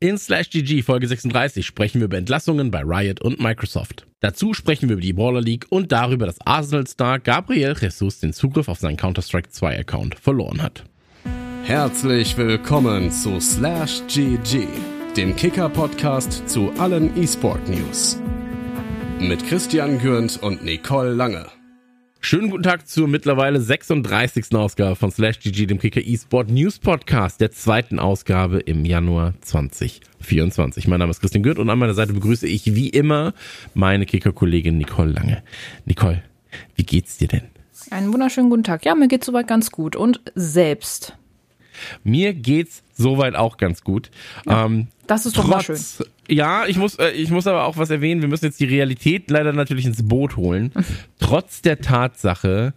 In Slash GG Folge 36 sprechen wir über Entlassungen bei Riot und Microsoft. Dazu sprechen wir über die Baller League und darüber, dass Arsenal-Star Gabriel Jesus den Zugriff auf seinen Counter-Strike 2 Account verloren hat. Herzlich willkommen zu Slash GG, dem Kicker-Podcast zu allen E-Sport-News. Mit Christian Gürnt und Nicole Lange. Schönen guten Tag zur mittlerweile 36. Ausgabe von Slash GG, dem Kicker eSport News Podcast, der zweiten Ausgabe im Januar 2024. Mein Name ist Christian Gürt und an meiner Seite begrüße ich wie immer meine Kicker-Kollegin Nicole Lange. Nicole, wie geht's dir denn? Einen wunderschönen guten Tag. Ja, mir geht's soweit ganz gut. Und selbst. Mir geht's soweit auch ganz gut. Ja, ähm, das ist doch trotz, mal schön. Ja, ich muss, äh, ich muss aber auch was erwähnen. Wir müssen jetzt die Realität leider natürlich ins Boot holen. trotz der Tatsache,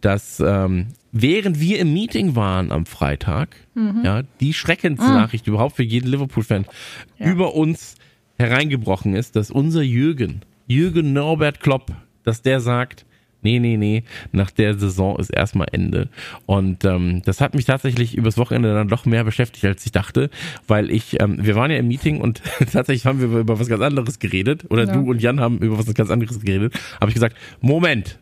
dass ähm, während wir im Meeting waren am Freitag, mhm. ja, die Schreckensnachricht mhm. überhaupt für jeden Liverpool-Fan ja. über uns hereingebrochen ist, dass unser Jürgen, Jürgen Norbert Klopp, dass der sagt, nee, nee, nee, nach der Saison ist erstmal Ende. Und ähm, das hat mich tatsächlich übers Wochenende dann doch mehr beschäftigt, als ich dachte, weil ich, ähm, wir waren ja im Meeting und tatsächlich haben wir über was ganz anderes geredet, oder ja. du und Jan haben über was ganz anderes geredet, habe ich gesagt, Moment,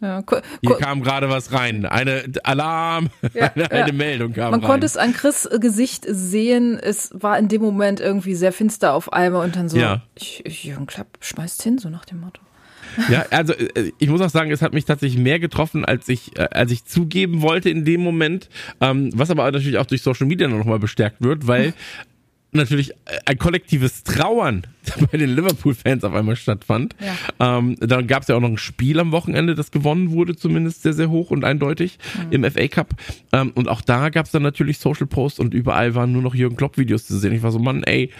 ja, Hier kam gerade was rein. Eine Alarm, ja, eine, eine Meldung kam Man rein. konnte es an Chris Gesicht sehen. Es war in dem Moment irgendwie sehr finster auf einmal und dann so, ja. ich, Jürgen Klapp schmeißt hin, so nach dem Motto. Ja, also äh, ich muss auch sagen, es hat mich tatsächlich mehr getroffen, als ich, äh, als ich zugeben wollte in dem Moment. Ähm, was aber natürlich auch durch Social Media nochmal bestärkt wird, weil natürlich ein kollektives Trauern bei den Liverpool-Fans auf einmal stattfand. Ja. Ähm, dann gab es ja auch noch ein Spiel am Wochenende, das gewonnen wurde, zumindest sehr, sehr hoch und eindeutig mhm. im FA Cup. Ähm, und auch da gab es dann natürlich Social Posts und überall waren nur noch Jürgen Klopp-Videos zu sehen. Ich war so, Mann, ey,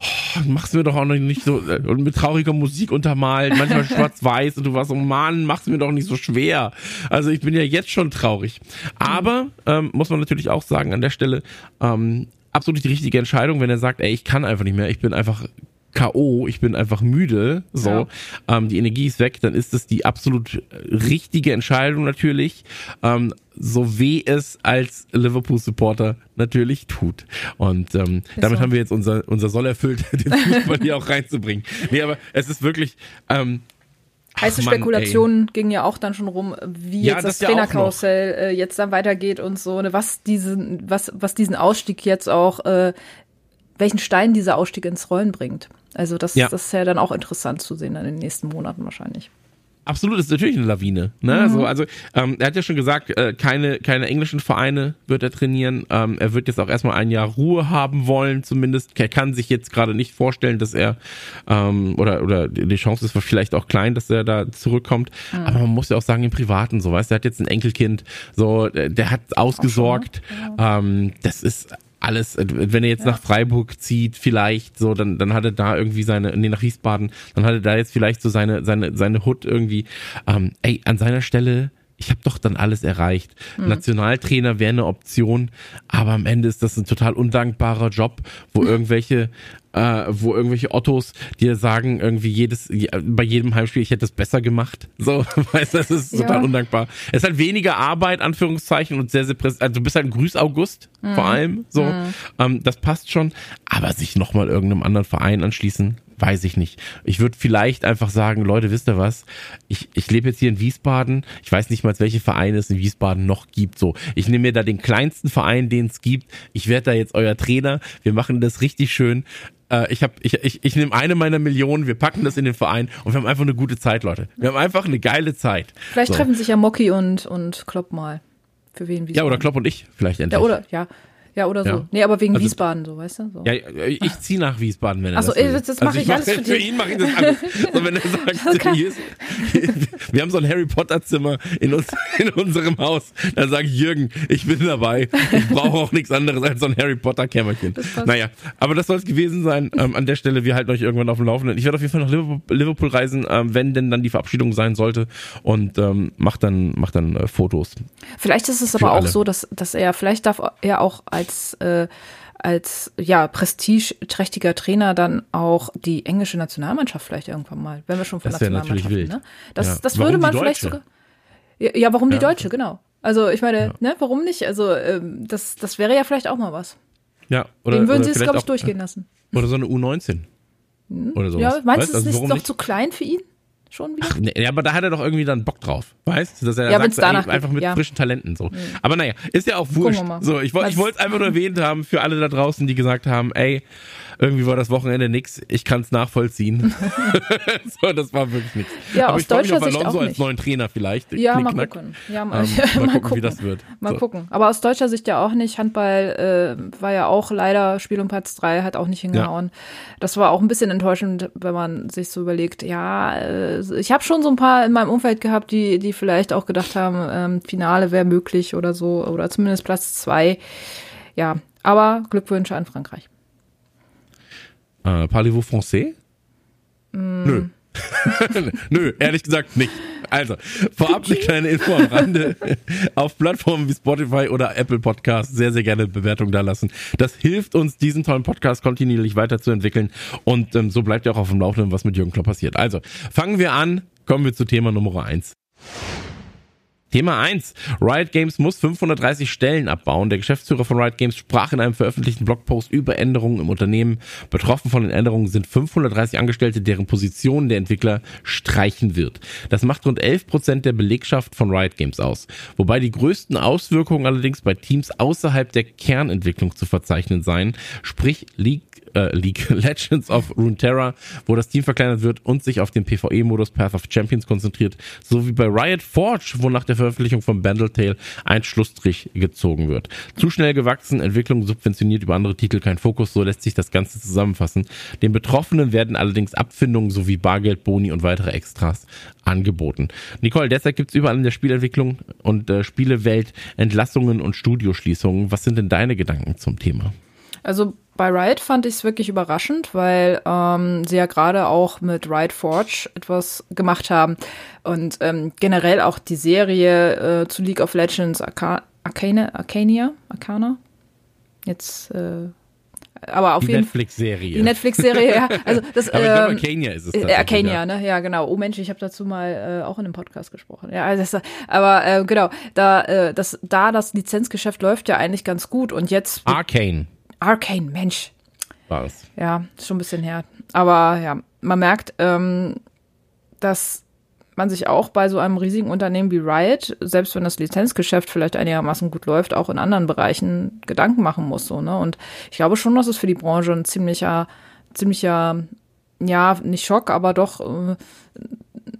oh, mach's mir doch auch noch nicht so äh, und mit trauriger Musik untermalt, manchmal schwarz-weiß und du warst so, Mann, mach's mir doch nicht so schwer. Also ich bin ja jetzt schon traurig. Aber ähm, muss man natürlich auch sagen an der Stelle, ähm, absolut die richtige Entscheidung, wenn er sagt, ey, ich kann einfach nicht mehr, ich bin einfach K.O., ich bin einfach müde, so, ja. ähm, die Energie ist weg, dann ist es die absolut richtige Entscheidung natürlich, ähm, so weh es als Liverpool-Supporter natürlich tut. Und ähm, damit so. haben wir jetzt unser, unser Soll erfüllt, den Fußball hier auch reinzubringen. Nee, aber es ist wirklich, ähm, Heiße Spekulationen gingen ja auch dann schon rum, wie ja, jetzt das, das Trainerkarussell äh, jetzt dann weitergeht und so, ne, was diesen, was, was diesen Ausstieg jetzt auch, äh, welchen Stein dieser Ausstieg ins Rollen bringt. Also das, ja. das ist ja dann auch interessant zu sehen in den nächsten Monaten wahrscheinlich. Absolut, ist natürlich eine Lawine. Ne? Mhm. Also, also ähm, er hat ja schon gesagt, äh, keine, keine englischen Vereine wird er trainieren. Ähm, er wird jetzt auch erstmal ein Jahr Ruhe haben wollen, zumindest. Er kann sich jetzt gerade nicht vorstellen, dass er ähm, oder oder die Chance ist vielleicht auch klein, dass er da zurückkommt. Mhm. Aber man muss ja auch sagen, im Privaten so, weißt du, er hat jetzt ein Enkelkind, so, der hat ausgesorgt. Ähm, das ist alles, wenn er jetzt ja. nach Freiburg zieht, vielleicht so, dann, dann hat er da irgendwie seine, nee, nach Wiesbaden, dann hat er da jetzt vielleicht so seine, seine, seine Hut irgendwie. Ähm, ey, an seiner Stelle, ich habe doch dann alles erreicht. Mhm. Nationaltrainer wäre eine Option, aber am Ende ist das ein total undankbarer Job, wo irgendwelche äh, wo irgendwelche Ottos dir sagen, irgendwie jedes, bei jedem Heimspiel, ich hätte es besser gemacht. So, weißt du, das ist ja. total undankbar. Es ist halt weniger Arbeit, Anführungszeichen, und sehr, sehr präsent. Also du bist halt ein Grüß August, mhm. vor allem, so. Mhm. Ähm, das passt schon. Aber sich nochmal irgendeinem anderen Verein anschließen, weiß ich nicht. Ich würde vielleicht einfach sagen, Leute, wisst ihr was? Ich, ich lebe jetzt hier in Wiesbaden. Ich weiß nicht mal, welche Vereine es in Wiesbaden noch gibt. So, ich nehme mir da den kleinsten Verein, den es gibt. Ich werde da jetzt euer Trainer. Wir machen das richtig schön. Äh, ich, hab, ich, ich, ich nehme eine meiner Millionen, wir packen das in den Verein und wir haben einfach eine gute Zeit, Leute. Wir haben einfach eine geile Zeit. Vielleicht so. treffen sich ja Mocky und, und Klopp mal. Für wen Ja, oder Klopp und ich vielleicht endlich. Ja, oder, ja. Ja, oder so. Ja. Nee, aber wegen also, Wiesbaden, so, weißt du? So. Ja, ich ziehe nach Wiesbaden, wenn er Achso, das, das mache also ich, ich alles für, für ihn. mache ich das alles. so, wenn er sagt, okay. hier ist, wir haben so ein Harry Potter Zimmer in, uns, in unserem Haus, dann sage ich, Jürgen, ich bin dabei. Ich brauche auch nichts anderes als so ein Harry Potter Kämmerchen. Naja, aber das soll es gewesen sein. Ähm, an der Stelle, wir halten euch irgendwann auf dem Laufenden. Ich werde auf jeden Fall nach Liverpool, reisen, ähm, wenn denn dann die Verabschiedung sein sollte und ähm, mach dann, mach dann äh, Fotos. Vielleicht ist es aber auch alle. so, dass, dass er, vielleicht darf er auch als äh, als ja prestigeträchtiger Trainer dann auch die englische Nationalmannschaft vielleicht irgendwann mal, wenn wir schon von das Nationalmannschaft wild. Ne? Das, ja. das würde man vielleicht sogar. Ja, ja warum ja. die Deutsche, genau. Also ich meine, ne, warum nicht? Also ähm, das, das wäre ja vielleicht auch mal was. Ja, oder, Den würden sie es, glaube ich, durchgehen lassen. Oder so eine U19. Hm? Oder so. Ja, meinst du, es also, ist doch zu klein für ihn? Schon wieder. Ach, nee, aber da hat er doch irgendwie dann Bock drauf, weißt? Dass er ja, sagt, danach ey, einfach mit ja. frischen Talenten so. Mhm. Aber naja, ist ja auch wurscht. So, ich, ich wollte es einfach nur erwähnt haben für alle da draußen, die gesagt haben, ey, irgendwie war das Wochenende nix, ich kann es nachvollziehen. so, das war wirklich nichts. Ja, Aber aus ich freue mich auf Alonso als neuen Trainer vielleicht. Ja, mal gucken. Ja, mal, ähm, mal, mal gucken, wie das wird. Mal so. gucken. Aber aus deutscher Sicht ja auch nicht. Handball äh, war ja auch leider Spiel um Platz drei, hat auch nicht hingehauen. Ja. Das war auch ein bisschen enttäuschend, wenn man sich so überlegt, ja, äh, ich habe schon so ein paar in meinem Umfeld gehabt, die, die vielleicht auch gedacht haben, ähm, Finale wäre möglich oder so, oder zumindest Platz zwei. Ja, aber Glückwünsche an Frankreich. Äh, Parlez-vous français? Mm. Nö. Nö, ehrlich gesagt nicht. Also, vorab eine kleine Info am Rande. Auf Plattformen wie Spotify oder Apple Podcasts sehr, sehr gerne Bewertung da lassen. Das hilft uns, diesen tollen Podcast kontinuierlich weiterzuentwickeln. Und ähm, so bleibt ihr auch auf dem Laufenden, was mit Jürgen Klopp passiert. Also, fangen wir an. Kommen wir zu Thema Nummer eins. Thema 1. Riot Games muss 530 Stellen abbauen. Der Geschäftsführer von Riot Games sprach in einem veröffentlichten Blogpost über Änderungen im Unternehmen. Betroffen von den Änderungen sind 530 Angestellte, deren Positionen der Entwickler streichen wird. Das macht rund 11 Prozent der Belegschaft von Riot Games aus. Wobei die größten Auswirkungen allerdings bei Teams außerhalb der Kernentwicklung zu verzeichnen seien. Sprich, League äh, League Legends of Runeterra, wo das Team verkleinert wird und sich auf den PvE-Modus Path of Champions konzentriert, sowie bei Riot Forge, wo nach der Veröffentlichung von Bandletale ein Schlussstrich gezogen wird. Zu schnell gewachsen, Entwicklung subventioniert über andere Titel kein Fokus, so lässt sich das Ganze zusammenfassen. Den Betroffenen werden allerdings Abfindungen sowie Bargeld, Boni und weitere Extras angeboten. Nicole, derzeit gibt es überall in der Spielentwicklung und äh, Spielewelt Entlassungen und Studioschließungen. Was sind denn deine Gedanken zum Thema? Also bei Riot fand ich es wirklich überraschend, weil ähm, sie ja gerade auch mit Riot Forge etwas gemacht haben und ähm, generell auch die Serie äh, zu League of Legends Arca Arcane, Arcania, Arcana. Jetzt äh, aber auf die jeden Netflix-Serie. Die Netflix-Serie, ja. Also das, aber ich glaube, ähm, Arcania ist es. Äh, Arcania, ja. ne? Ja, genau. Oh Mensch, ich habe dazu mal äh, auch in einem Podcast gesprochen. Ja, also das, aber äh, genau, da, äh, das, da das Lizenzgeschäft läuft ja eigentlich ganz gut und jetzt. Arcane. Arcane, Mensch. War es. Ja, schon ein bisschen her. Aber ja, man merkt, ähm, dass man sich auch bei so einem riesigen Unternehmen wie Riot, selbst wenn das Lizenzgeschäft vielleicht einigermaßen gut läuft, auch in anderen Bereichen Gedanken machen muss. So, ne? Und ich glaube schon, dass es für die Branche ein ziemlicher, ziemlicher, ja, nicht Schock, aber doch äh,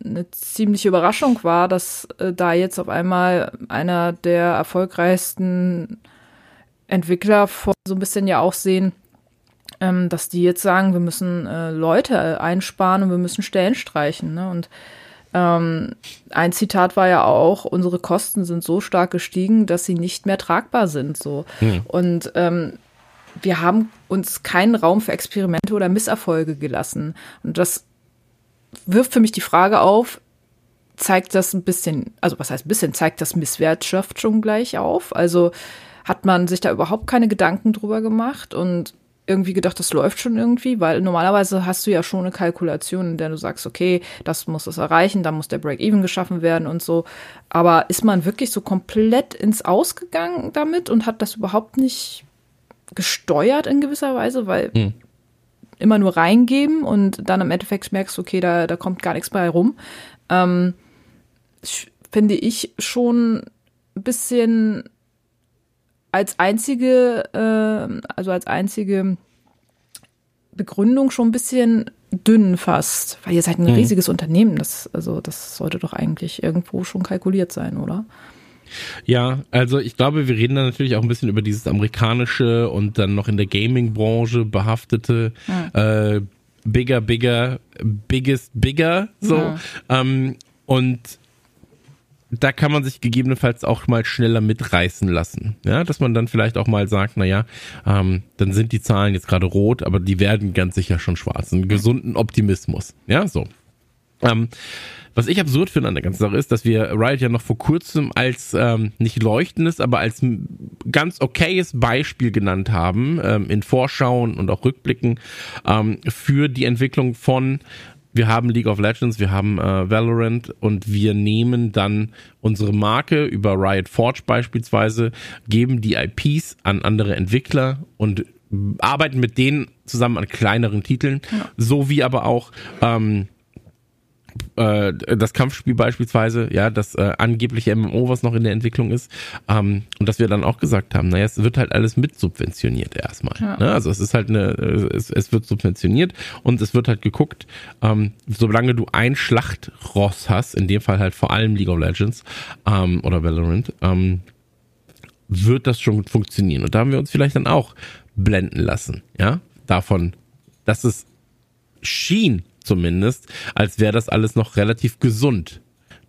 eine ziemliche Überraschung war, dass äh, da jetzt auf einmal einer der erfolgreichsten Entwickler vor so ein bisschen ja auch sehen, ähm, dass die jetzt sagen, wir müssen äh, Leute einsparen und wir müssen Stellen streichen. Ne? Und ähm, ein Zitat war ja auch, unsere Kosten sind so stark gestiegen, dass sie nicht mehr tragbar sind. So. Hm. Und ähm, wir haben uns keinen Raum für Experimente oder Misserfolge gelassen. Und das wirft für mich die Frage auf, zeigt das ein bisschen, also was heißt ein bisschen, zeigt das Misswirtschaft schon gleich auf? Also hat man sich da überhaupt keine Gedanken drüber gemacht und irgendwie gedacht, das läuft schon irgendwie, weil normalerweise hast du ja schon eine Kalkulation, in der du sagst, okay, das muss es erreichen, dann muss der Break-Even geschaffen werden und so. Aber ist man wirklich so komplett ins Ausgegangen damit und hat das überhaupt nicht gesteuert in gewisser Weise, weil hm. immer nur reingeben und dann im Endeffekt merkst du, okay, da, da kommt gar nichts bei rum. Ähm, finde ich schon ein bisschen als einzige, äh, also als einzige Begründung schon ein bisschen dünn fast, weil ihr seid ein mhm. riesiges Unternehmen. Das, also das sollte doch eigentlich irgendwo schon kalkuliert sein, oder? Ja, also ich glaube, wir reden da natürlich auch ein bisschen über dieses amerikanische und dann noch in der Gaming-Branche behaftete mhm. äh, Bigger, Bigger, Biggest, Bigger, so. Mhm. Ähm, und da kann man sich gegebenenfalls auch mal schneller mitreißen lassen. Ja, dass man dann vielleicht auch mal sagt, naja, ähm, dann sind die Zahlen jetzt gerade rot, aber die werden ganz sicher schon schwarz. Einen gesunden Optimismus. Ja, so. Ähm, was ich absurd finde an der ganzen Sache ist, dass wir Riot ja noch vor kurzem als ähm, nicht leuchtendes, aber als ganz okayes Beispiel genannt haben, ähm, in Vorschauen und auch Rückblicken ähm, für die Entwicklung von wir haben League of Legends, wir haben äh, Valorant und wir nehmen dann unsere Marke über Riot Forge beispielsweise, geben die IPs an andere Entwickler und arbeiten mit denen zusammen an kleineren Titeln, ja. so wie aber auch ähm, äh, das Kampfspiel beispielsweise, ja, das äh, angebliche MMO, was noch in der Entwicklung ist, ähm, und dass wir dann auch gesagt haben, naja, es wird halt alles mit subventioniert erstmal. Ja. Ne? Also es ist halt eine, es, es wird subventioniert und es wird halt geguckt, ähm, solange du ein Schlachtross hast, in dem Fall halt vor allem League of Legends ähm, oder Valorant, ähm, wird das schon funktionieren. Und da haben wir uns vielleicht dann auch blenden lassen, ja, davon, dass es schien zumindest, als wäre das alles noch relativ gesund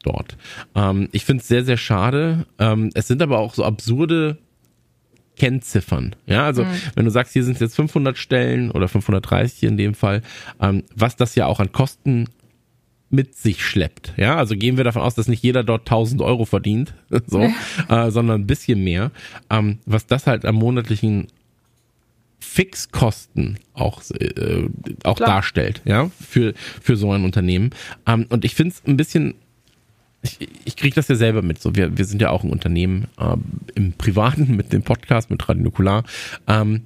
dort. Ähm, ich finde es sehr, sehr schade. Ähm, es sind aber auch so absurde Kennziffern. Ja, also mhm. wenn du sagst, hier sind jetzt 500 Stellen oder 530 in dem Fall, ähm, was das ja auch an Kosten mit sich schleppt. Ja, also gehen wir davon aus, dass nicht jeder dort 1000 Euro verdient, so, äh, sondern ein bisschen mehr. Ähm, was das halt am monatlichen Fixkosten auch, äh, auch darstellt, ja, für, für so ein Unternehmen. Ähm, und ich finde es ein bisschen, ich, ich kriege das ja selber mit. So, wir, wir sind ja auch ein Unternehmen ähm, im Privaten mit dem Podcast, mit Radio Nukular. Ähm,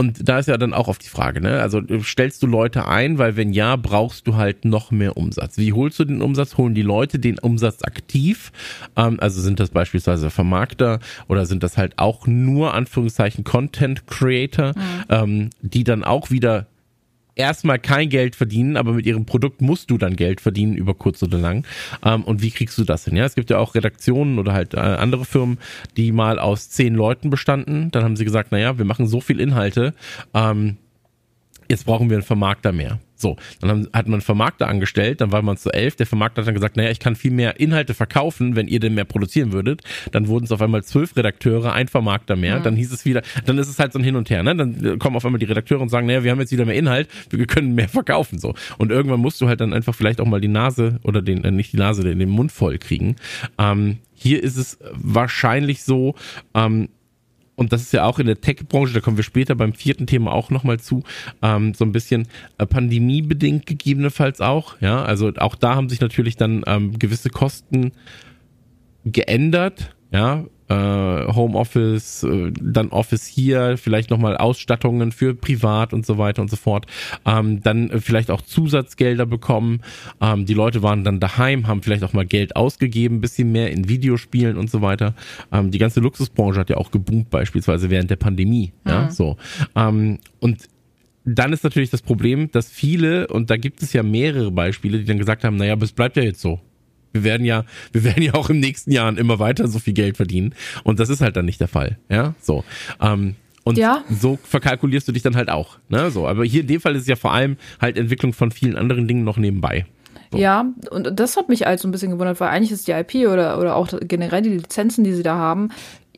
und da ist ja dann auch auf die Frage, ne? Also stellst du Leute ein, weil wenn ja, brauchst du halt noch mehr Umsatz. Wie holst du den Umsatz? Holen die Leute den Umsatz aktiv? Ähm, also sind das beispielsweise Vermarkter oder sind das halt auch nur Anführungszeichen Content Creator, mhm. ähm, die dann auch wieder erstmal kein Geld verdienen, aber mit ihrem Produkt musst du dann Geld verdienen über kurz oder lang. Ähm, und wie kriegst du das hin? Ja, es gibt ja auch Redaktionen oder halt äh, andere Firmen, die mal aus zehn Leuten bestanden. Dann haben sie gesagt, naja, wir machen so viel Inhalte, ähm, jetzt brauchen wir einen Vermarkter mehr. So, dann hat man einen Vermarkter angestellt, dann war man zu elf. Der Vermarkter hat dann gesagt, naja, ich kann viel mehr Inhalte verkaufen, wenn ihr denn mehr produzieren würdet. Dann wurden es auf einmal zwölf Redakteure, ein Vermarkter mehr. Mhm. Dann hieß es wieder, dann ist es halt so ein Hin und Her. Ne? Dann kommen auf einmal die Redakteure und sagen, naja, wir haben jetzt wieder mehr Inhalt, wir können mehr verkaufen. So Und irgendwann musst du halt dann einfach vielleicht auch mal die Nase oder den, äh, nicht die Nase, den, den Mund voll kriegen. Ähm, hier ist es wahrscheinlich so, ähm, und das ist ja auch in der Tech-Branche, da kommen wir später beim vierten Thema auch nochmal zu, ähm, so ein bisschen äh, pandemiebedingt gegebenenfalls auch. Ja, also auch da haben sich natürlich dann ähm, gewisse Kosten geändert. Ja, äh, Homeoffice, äh, dann Office hier, vielleicht nochmal Ausstattungen für privat und so weiter und so fort. Ähm, dann äh, vielleicht auch Zusatzgelder bekommen. Ähm, die Leute waren dann daheim, haben vielleicht auch mal Geld ausgegeben, bisschen mehr in Videospielen und so weiter. Ähm, die ganze Luxusbranche hat ja auch geboomt, beispielsweise während der Pandemie. Mhm. Ja, so. Ähm, und dann ist natürlich das Problem, dass viele, und da gibt es ja mehrere Beispiele, die dann gesagt haben, naja, aber es bleibt ja jetzt so. Wir werden ja, wir werden ja auch im nächsten Jahren immer weiter so viel Geld verdienen. Und das ist halt dann nicht der Fall. Ja, so. Ähm, und ja. so verkalkulierst du dich dann halt auch. Ne? So, aber hier in dem Fall ist es ja vor allem halt Entwicklung von vielen anderen Dingen noch nebenbei. So. Ja, und das hat mich halt so ein bisschen gewundert, weil eigentlich ist die IP oder, oder auch generell die Lizenzen, die sie da haben,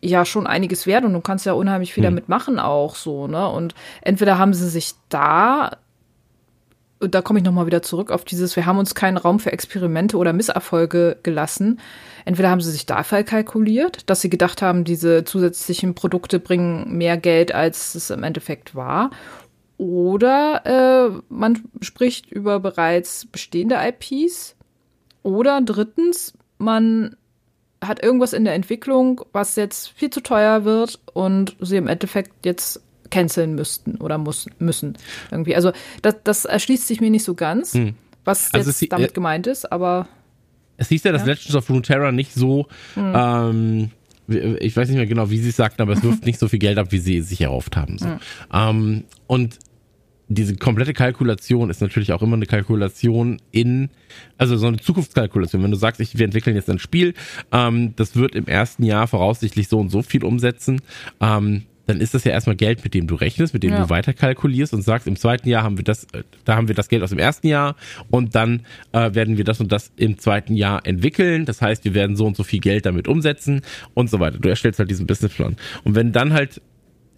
ja schon einiges wert und du kannst ja unheimlich viel hm. damit machen auch so, ne? Und entweder haben sie sich da und da komme ich nochmal wieder zurück auf dieses, wir haben uns keinen Raum für Experimente oder Misserfolge gelassen. Entweder haben sie sich dafür kalkuliert, dass sie gedacht haben, diese zusätzlichen Produkte bringen mehr Geld, als es im Endeffekt war. Oder äh, man spricht über bereits bestehende IPs. Oder drittens, man hat irgendwas in der Entwicklung, was jetzt viel zu teuer wird und sie im Endeffekt jetzt canceln müssten oder muss, müssen. Irgendwie. Also das, das erschließt sich mir nicht so ganz, hm. was also jetzt damit äh, gemeint ist, aber. Es hieß ja, dass ja. Legends of Runeterra nicht so, hm. ähm, ich weiß nicht mehr genau, wie sie es sagten, aber es wirft nicht so viel Geld ab, wie sie sich erhofft haben. So. Hm. Ähm, und diese komplette Kalkulation ist natürlich auch immer eine Kalkulation in, also so eine Zukunftskalkulation. Wenn du sagst, ich, wir entwickeln jetzt ein Spiel, ähm, das wird im ersten Jahr voraussichtlich so und so viel umsetzen, ähm, dann ist das ja erstmal Geld, mit dem du rechnest, mit dem ja. du weiterkalkulierst und sagst, im zweiten Jahr haben wir das, äh, da haben wir das Geld aus dem ersten Jahr und dann äh, werden wir das und das im zweiten Jahr entwickeln. Das heißt, wir werden so und so viel Geld damit umsetzen und so weiter. Du erstellst halt diesen Businessplan. Und wenn dann halt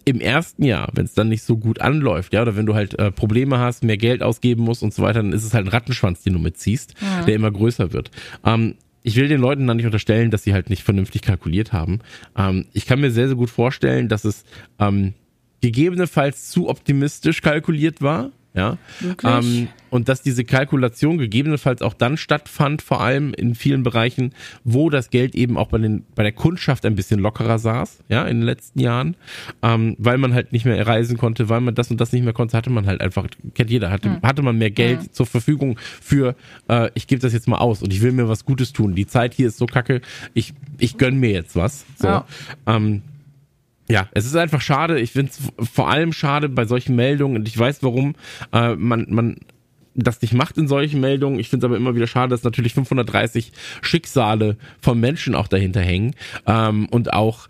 im ersten Jahr, wenn es dann nicht so gut anläuft, ja, oder wenn du halt äh, Probleme hast, mehr Geld ausgeben musst und so weiter, dann ist es halt ein Rattenschwanz, den du mitziehst, ja. der immer größer wird. Ähm, ich will den Leuten dann nicht unterstellen, dass sie halt nicht vernünftig kalkuliert haben. Ähm, ich kann mir sehr, sehr gut vorstellen, dass es ähm, gegebenenfalls zu optimistisch kalkuliert war. Ja. Ähm, und dass diese Kalkulation gegebenenfalls auch dann stattfand, vor allem in vielen Bereichen, wo das Geld eben auch bei, den, bei der Kundschaft ein bisschen lockerer saß, ja, in den letzten Jahren, ähm, weil man halt nicht mehr reisen konnte, weil man das und das nicht mehr konnte, hatte man halt einfach, kennt jeder, hatte, mhm. hatte man mehr Geld mhm. zur Verfügung für, äh, ich gebe das jetzt mal aus und ich will mir was Gutes tun. Die Zeit hier ist so kacke, ich, ich gönn mir jetzt was. So. Ja. Ähm, ja, es ist einfach schade. Ich finde es vor allem schade bei solchen Meldungen und ich weiß, warum äh, man, man das nicht macht in solchen Meldungen. Ich finde es aber immer wieder schade, dass natürlich 530 Schicksale von Menschen auch dahinter hängen ähm, und auch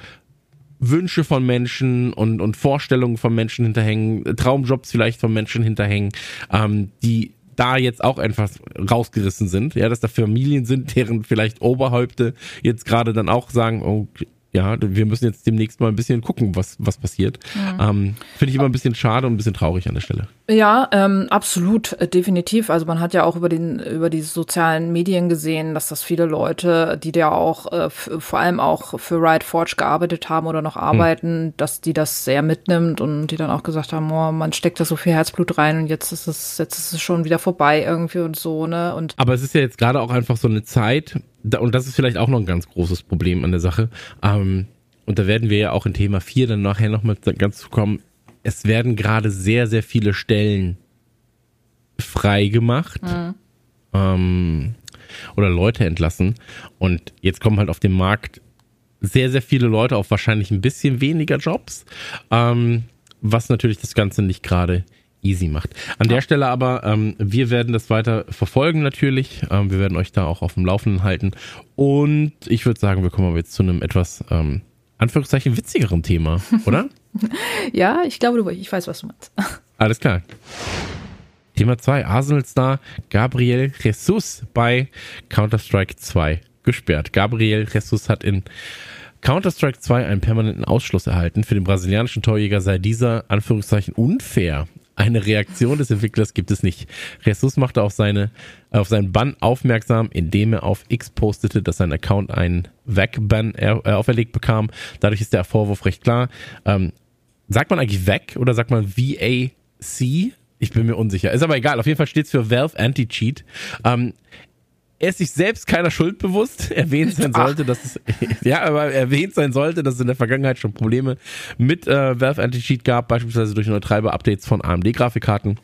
Wünsche von Menschen und, und Vorstellungen von Menschen hinterhängen, Traumjobs vielleicht von Menschen hinterhängen, ähm, die da jetzt auch einfach rausgerissen sind, ja, dass da Familien sind, deren vielleicht Oberhäupte jetzt gerade dann auch sagen, oh, ja, wir müssen jetzt demnächst mal ein bisschen gucken, was, was passiert. Mhm. Ähm, Finde ich immer ein bisschen schade und ein bisschen traurig an der Stelle. Ja, ähm, absolut, äh, definitiv. Also man hat ja auch über den über die sozialen Medien gesehen, dass das viele Leute, die da auch äh, vor allem auch für Riot Forge gearbeitet haben oder noch arbeiten, mhm. dass die das sehr mitnimmt und die dann auch gesagt haben, oh, man steckt da so viel Herzblut rein und jetzt ist es jetzt ist es schon wieder vorbei irgendwie und so ne und. Aber es ist ja jetzt gerade auch einfach so eine Zeit, und das ist vielleicht auch noch ein ganz großes Problem an der Sache, ähm, und da werden wir ja auch in Thema 4 dann nachher nochmal ganz zu kommen, es werden gerade sehr, sehr viele Stellen frei gemacht mhm. ähm, oder Leute entlassen. Und jetzt kommen halt auf den Markt sehr, sehr viele Leute auf wahrscheinlich ein bisschen weniger Jobs, ähm, was natürlich das Ganze nicht gerade easy macht. An ja. der Stelle aber, ähm, wir werden das weiter verfolgen natürlich. Ähm, wir werden euch da auch auf dem Laufenden halten. Und ich würde sagen, wir kommen aber jetzt zu einem etwas, ähm, Anführungszeichen, witzigeren Thema, oder? ja, ich glaube, ich weiß, was du meinst. Alles klar. Thema 2. Arsenal-Star Gabriel Jesus bei Counter-Strike 2 gesperrt. Gabriel Jesus hat in Counter-Strike 2 einen permanenten Ausschluss erhalten. Für den brasilianischen Torjäger sei dieser Anführungszeichen unfair. Eine Reaktion des Entwicklers gibt es nicht. Jesus machte auf, seine, auf seinen Bann aufmerksam, indem er auf X postete, dass sein Account einen VAC-Ban äh, auferlegt bekam. Dadurch ist der Vorwurf recht klar. Ähm, sagt man eigentlich VAC oder sagt man VAC? Ich bin mir unsicher. Ist aber egal. Auf jeden Fall steht es für Valve Anti-Cheat. Ähm, er ist sich selbst keiner Schuld bewusst. Erwähnt sein sollte, dass es, ja, aber erwähnt sein sollte, dass es in der Vergangenheit schon Probleme mit äh, Valve Anti-Cheat gab, beispielsweise durch neue Treiber-Updates von AMD-Grafikkarten.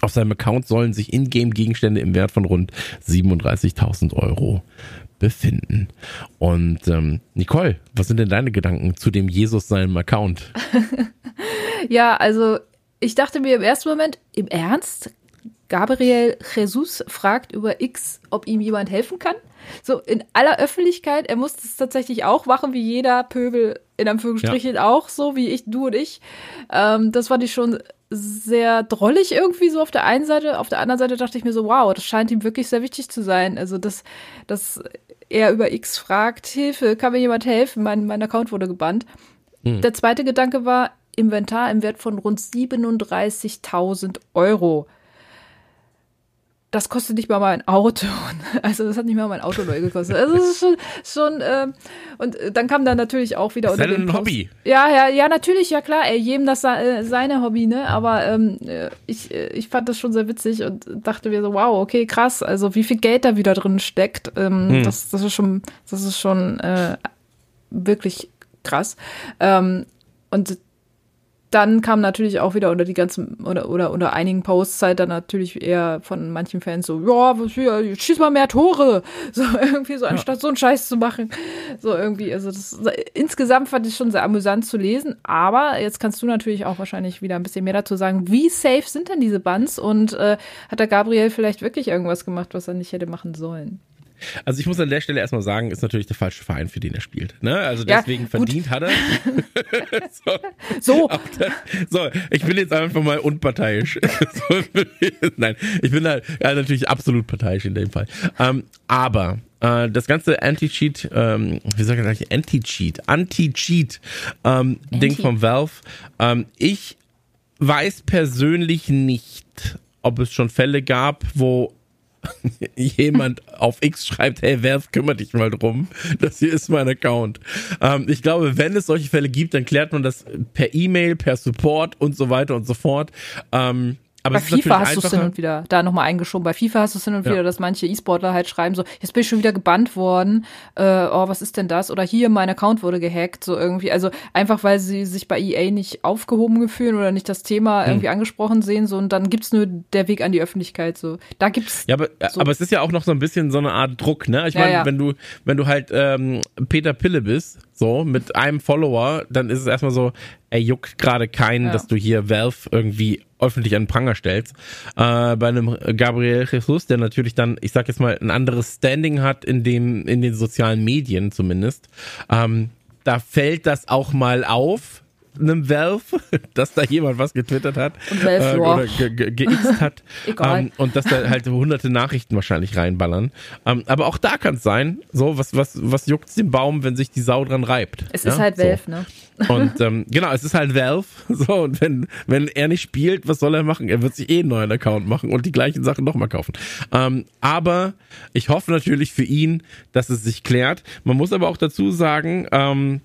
Auf seinem Account sollen sich Ingame-Gegenstände im Wert von rund 37.000 Euro befinden. Und ähm, Nicole, was sind denn deine Gedanken zu dem Jesus seinem Account? ja, also ich dachte mir im ersten Moment, im Ernst? Gabriel Jesus fragt über X, ob ihm jemand helfen kann. So in aller Öffentlichkeit. Er muss das tatsächlich auch machen, wie jeder Pöbel in Anführungsstrichen ja. auch, so wie ich, du und ich. Ähm, das fand ich schon sehr drollig irgendwie so auf der einen Seite. Auf der anderen Seite dachte ich mir so, wow, das scheint ihm wirklich sehr wichtig zu sein. Also, dass, dass er über X fragt, Hilfe, kann mir jemand helfen? Mein, mein Account wurde gebannt. Mhm. Der zweite Gedanke war, Inventar im Wert von rund 37.000 Euro das kostet nicht mal mein Auto. Also das hat nicht mal mein Auto neu gekostet. Also das ist schon, schon äh, und dann kam dann natürlich auch wieder unter dem ein Post. Hobby. Ja, ja, ja, natürlich, ja klar, ey, jedem das äh, seine Hobby, ne? Aber ähm, äh, ich, äh, ich fand das schon sehr witzig und dachte mir so, wow, okay, krass, also wie viel Geld da wieder drin steckt, ähm, hm. das, das ist schon, das ist schon äh, wirklich krass. Ähm, und dann kam natürlich auch wieder unter die ganzen oder oder unter einigen Posts halt dann natürlich eher von manchen Fans so ja was hier, schieß mal mehr Tore. So irgendwie so anstatt ja. so einen Scheiß zu machen. So irgendwie also das insgesamt fand ich schon sehr amüsant zu lesen aber jetzt kannst du natürlich auch wahrscheinlich wieder ein bisschen mehr dazu sagen. Wie safe sind denn diese Bands? Und äh, hat der Gabriel vielleicht wirklich irgendwas gemacht was er nicht hätte machen sollen also ich muss an der Stelle erstmal sagen, ist natürlich der falsche Verein, für den er spielt. Ne? Also deswegen ja, verdient hat er. so. So. Der, so, ich bin jetzt einfach mal unparteiisch. Nein, ich bin da ja, natürlich absolut parteiisch in dem Fall. Ähm, aber äh, das ganze Anti-Cheat, ähm, wie soll ich das Anti-Cheat, Anti-Cheat ähm, Anti. Ding von Valve. Ähm, ich weiß persönlich nicht, ob es schon Fälle gab, wo jemand auf X schreibt, hey, wer kümmert dich mal drum? Das hier ist mein Account. Ähm, ich glaube, wenn es solche Fälle gibt, dann klärt man das per E-Mail, per Support und so weiter und so fort. Ähm, Aber bei FIFA hast du es hin und wieder da nochmal eingeschoben. Bei FIFA hast du es hin und ja. wieder, dass manche E-Sportler halt schreiben so, jetzt bin ich schon wieder gebannt worden. Äh, oh, was ist denn das? Oder hier, mein Account wurde gehackt. So irgendwie. Also einfach, weil sie sich bei EA nicht aufgehoben fühlen oder nicht das Thema hm. irgendwie angesprochen sehen. So, und dann gibt's nur der Weg an die Öffentlichkeit. So, da gibt's. Ja, aber, so. aber es ist ja auch noch so ein bisschen so eine Art Druck, ne? Ich meine, ja, ja. wenn du, wenn du halt ähm, Peter Pille bist, so mit einem Follower, dann ist es erstmal so, er juckt gerade keinen, ja. dass du hier Valve irgendwie öffentlich an den Pranger stellst. Äh, bei einem Gabriel Jesus, der natürlich dann, ich sag jetzt mal, ein anderes Standing hat in dem, in den sozialen Medien zumindest, ähm, da fällt das auch mal auf, einem Valve, dass da jemand was getwittert hat und Valve, äh, oder geixt hat ähm, und dass da halt hunderte Nachrichten wahrscheinlich reinballern. Ähm, aber auch da kann es sein, so was was was juckt's den Baum, wenn sich die Sau dran reibt. Es ja? ist halt Valve, so. ne? Und ähm, genau, es ist halt Valve. So und wenn wenn er nicht spielt, was soll er machen? Er wird sich eh einen neuen Account machen und die gleichen Sachen nochmal kaufen. Ähm, aber ich hoffe natürlich für ihn, dass es sich klärt. Man muss aber auch dazu sagen, ähm,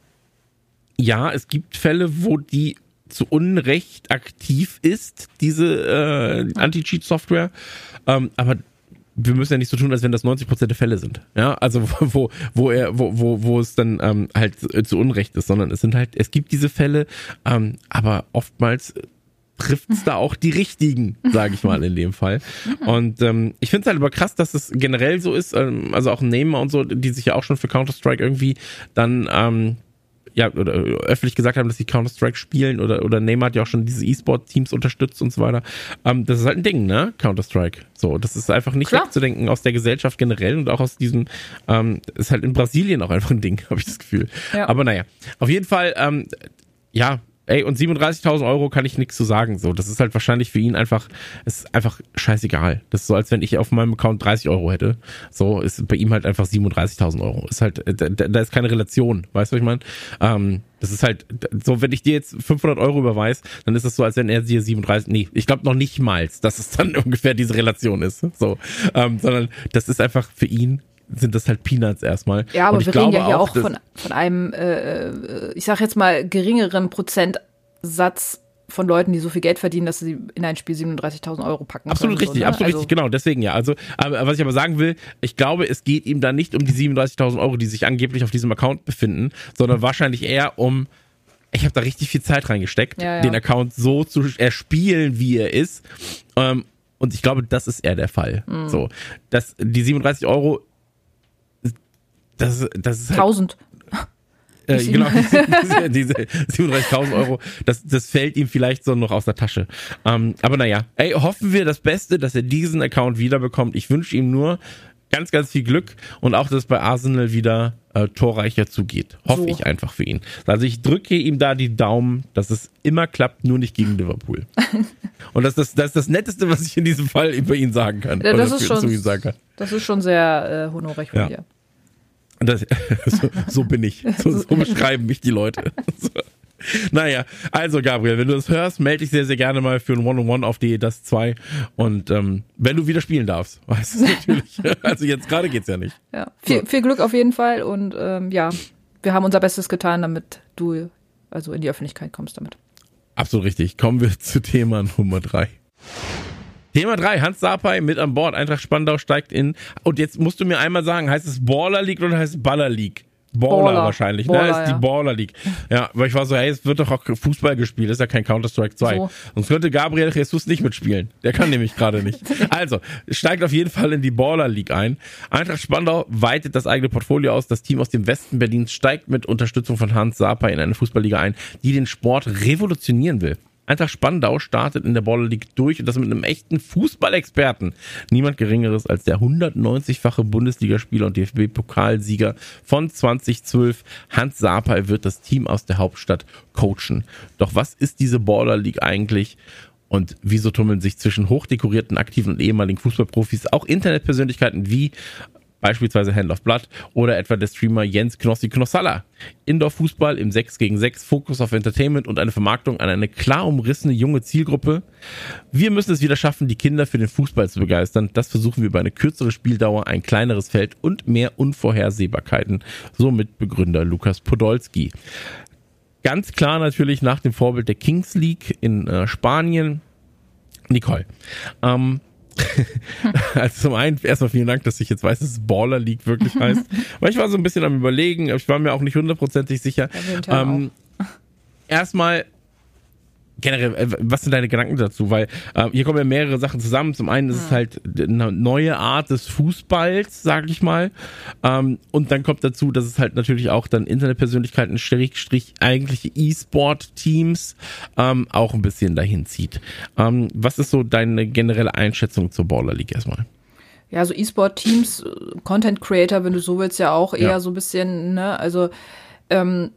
ja, es gibt Fälle, wo die zu Unrecht aktiv ist, diese äh, Anti-Cheat-Software. Ähm, aber wir müssen ja nicht so tun, als wenn das 90% der Fälle sind. Ja, also wo, wo er, wo, wo, wo es dann ähm, halt zu Unrecht ist, sondern es sind halt, es gibt diese Fälle, ähm, aber oftmals trifft es da auch die richtigen, sage ich mal in dem Fall. Und ähm, ich finde es halt aber krass, dass es generell so ist, ähm, also auch Neymar und so, die sich ja auch schon für Counter-Strike irgendwie dann ähm, ja, oder öffentlich gesagt haben, dass sie Counter-Strike spielen oder, oder Neymar hat ja auch schon diese E-Sport-Teams unterstützt und so weiter. Ähm, das ist halt ein Ding, ne? Counter-Strike. So, das ist einfach nicht Klar. wegzudenken aus der Gesellschaft generell und auch aus diesem, ähm, ist halt in Brasilien auch einfach ein Ding, habe ich das Gefühl. Ja. Aber naja, auf jeden Fall, ähm, ja, Ey, und 37.000 Euro kann ich nichts zu sagen. So, das ist halt wahrscheinlich für ihn einfach, ist einfach scheißegal. Das ist so, als wenn ich auf meinem Account 30 Euro hätte. So, ist bei ihm halt einfach 37.000 Euro. Ist halt, da, da, ist keine Relation. Weißt du, was ich meine? Ähm, das ist halt so, wenn ich dir jetzt 500 Euro überweise, dann ist das so, als wenn er dir 37, nee, ich glaube noch nicht mal, dass es dann ungefähr diese Relation ist. So, ähm, sondern das ist einfach für ihn sind das halt Peanuts erstmal. Ja, aber wir reden ja hier auch, auch von, von einem, äh, ich sag jetzt mal, geringeren Prozentsatz von Leuten, die so viel Geld verdienen, dass sie in ein Spiel 37.000 Euro packen. Absolut richtig, so, ne? absolut also, richtig, genau. Deswegen ja. Also, aber, was ich aber sagen will, ich glaube, es geht ihm da nicht um die 37.000 Euro, die sich angeblich auf diesem Account befinden, sondern wahrscheinlich eher um ich habe da richtig viel Zeit reingesteckt, ja, ja. den Account so zu erspielen, wie er ist. Ähm, und ich glaube, das ist eher der Fall. Mhm. So, dass die 37 Euro das, das ist halt, 1000. Äh, genau, diese, diese 37.000 Euro, das, das fällt ihm vielleicht so noch aus der Tasche. Ähm, aber naja, ey, hoffen wir das Beste, dass er diesen Account wiederbekommt. Ich wünsche ihm nur ganz, ganz viel Glück und auch, dass es bei Arsenal wieder äh, torreicher zugeht. Hoffe so. ich einfach für ihn. Also ich drücke ihm da die Daumen, dass es immer klappt, nur nicht gegen Liverpool. und das, das, das ist das Netteste, was ich in diesem Fall über ihn sagen kann. Ja, das, ist schon, das ist schon sehr äh, honorig von ja. dir. Das, so, so, bin ich. So, so, beschreiben mich die Leute. So. Naja, also Gabriel, wenn du das hörst, melde dich sehr, sehr gerne mal für ein One-on-One auf die das 2. Und ähm, wenn du wieder spielen darfst, weißt du natürlich. Also jetzt gerade geht's ja nicht. Ja, viel, viel Glück auf jeden Fall und ähm, ja, wir haben unser Bestes getan, damit du also in die Öffentlichkeit kommst damit. Absolut richtig. Kommen wir zu Thema Nummer 3. Thema 3, Hans Sapai mit an Bord. Eintracht Spandau steigt in. Und jetzt musst du mir einmal sagen, heißt es Baller League oder heißt es Baller League? Baller, Baller. wahrscheinlich, ne? Baller, ne? Ist die Baller League. Ja, weil ich war so, hey, es wird doch auch Fußball gespielt, ist ja kein Counter-Strike 2. So. Sonst könnte Gabriel Jesus nicht mitspielen. Der kann nämlich gerade nicht. Also, steigt auf jeden Fall in die Baller League ein. Eintracht Spandau weitet das eigene Portfolio aus. Das Team aus dem Westen Berlins steigt mit Unterstützung von Hans Sapai in eine Fußballliga ein, die den Sport revolutionieren will. Eintracht Spandau startet in der Baller League durch und das mit einem echten Fußballexperten. Niemand geringeres als der 190-fache Bundesligaspieler und DFB-Pokalsieger von 2012. Hans Sapai wird das Team aus der Hauptstadt coachen. Doch was ist diese Baller League eigentlich? Und wieso tummeln sich zwischen hochdekorierten, aktiven und ehemaligen Fußballprofis auch Internetpersönlichkeiten wie beispielsweise Hand of Blood oder etwa der Streamer Jens Knossi Knossalla. Indoor-Fußball im 6 gegen 6, Fokus auf Entertainment und eine Vermarktung an eine klar umrissene junge Zielgruppe. Wir müssen es wieder schaffen, die Kinder für den Fußball zu begeistern. Das versuchen wir über eine kürzere Spieldauer, ein kleineres Feld und mehr Unvorhersehbarkeiten. Somit Begründer Lukas Podolski. Ganz klar natürlich nach dem Vorbild der Kings League in äh, Spanien Nicole. Ähm, also zum einen erstmal vielen Dank, dass ich jetzt weiß, dass es Baller League wirklich heißt. Weil ich war so ein bisschen am überlegen, ich war mir auch nicht hundertprozentig sicher. Ähm, erstmal generell, äh, was sind deine Gedanken dazu? Weil äh, hier kommen ja mehrere Sachen zusammen. Zum einen ist es halt eine neue Art des Fußballs, sag ich mal. Ähm, und dann kommt dazu, dass es halt natürlich auch dann Internetpersönlichkeiten, Strich, eigentliche E-Sport-Teams ähm, auch ein bisschen dahin zieht. Ähm, was ist so deine generelle Einschätzung zur Baller League erstmal? Ja, so E-Sport-Teams, Content Creator, wenn du so willst, ja auch eher ja. so ein bisschen, ne, also ähm,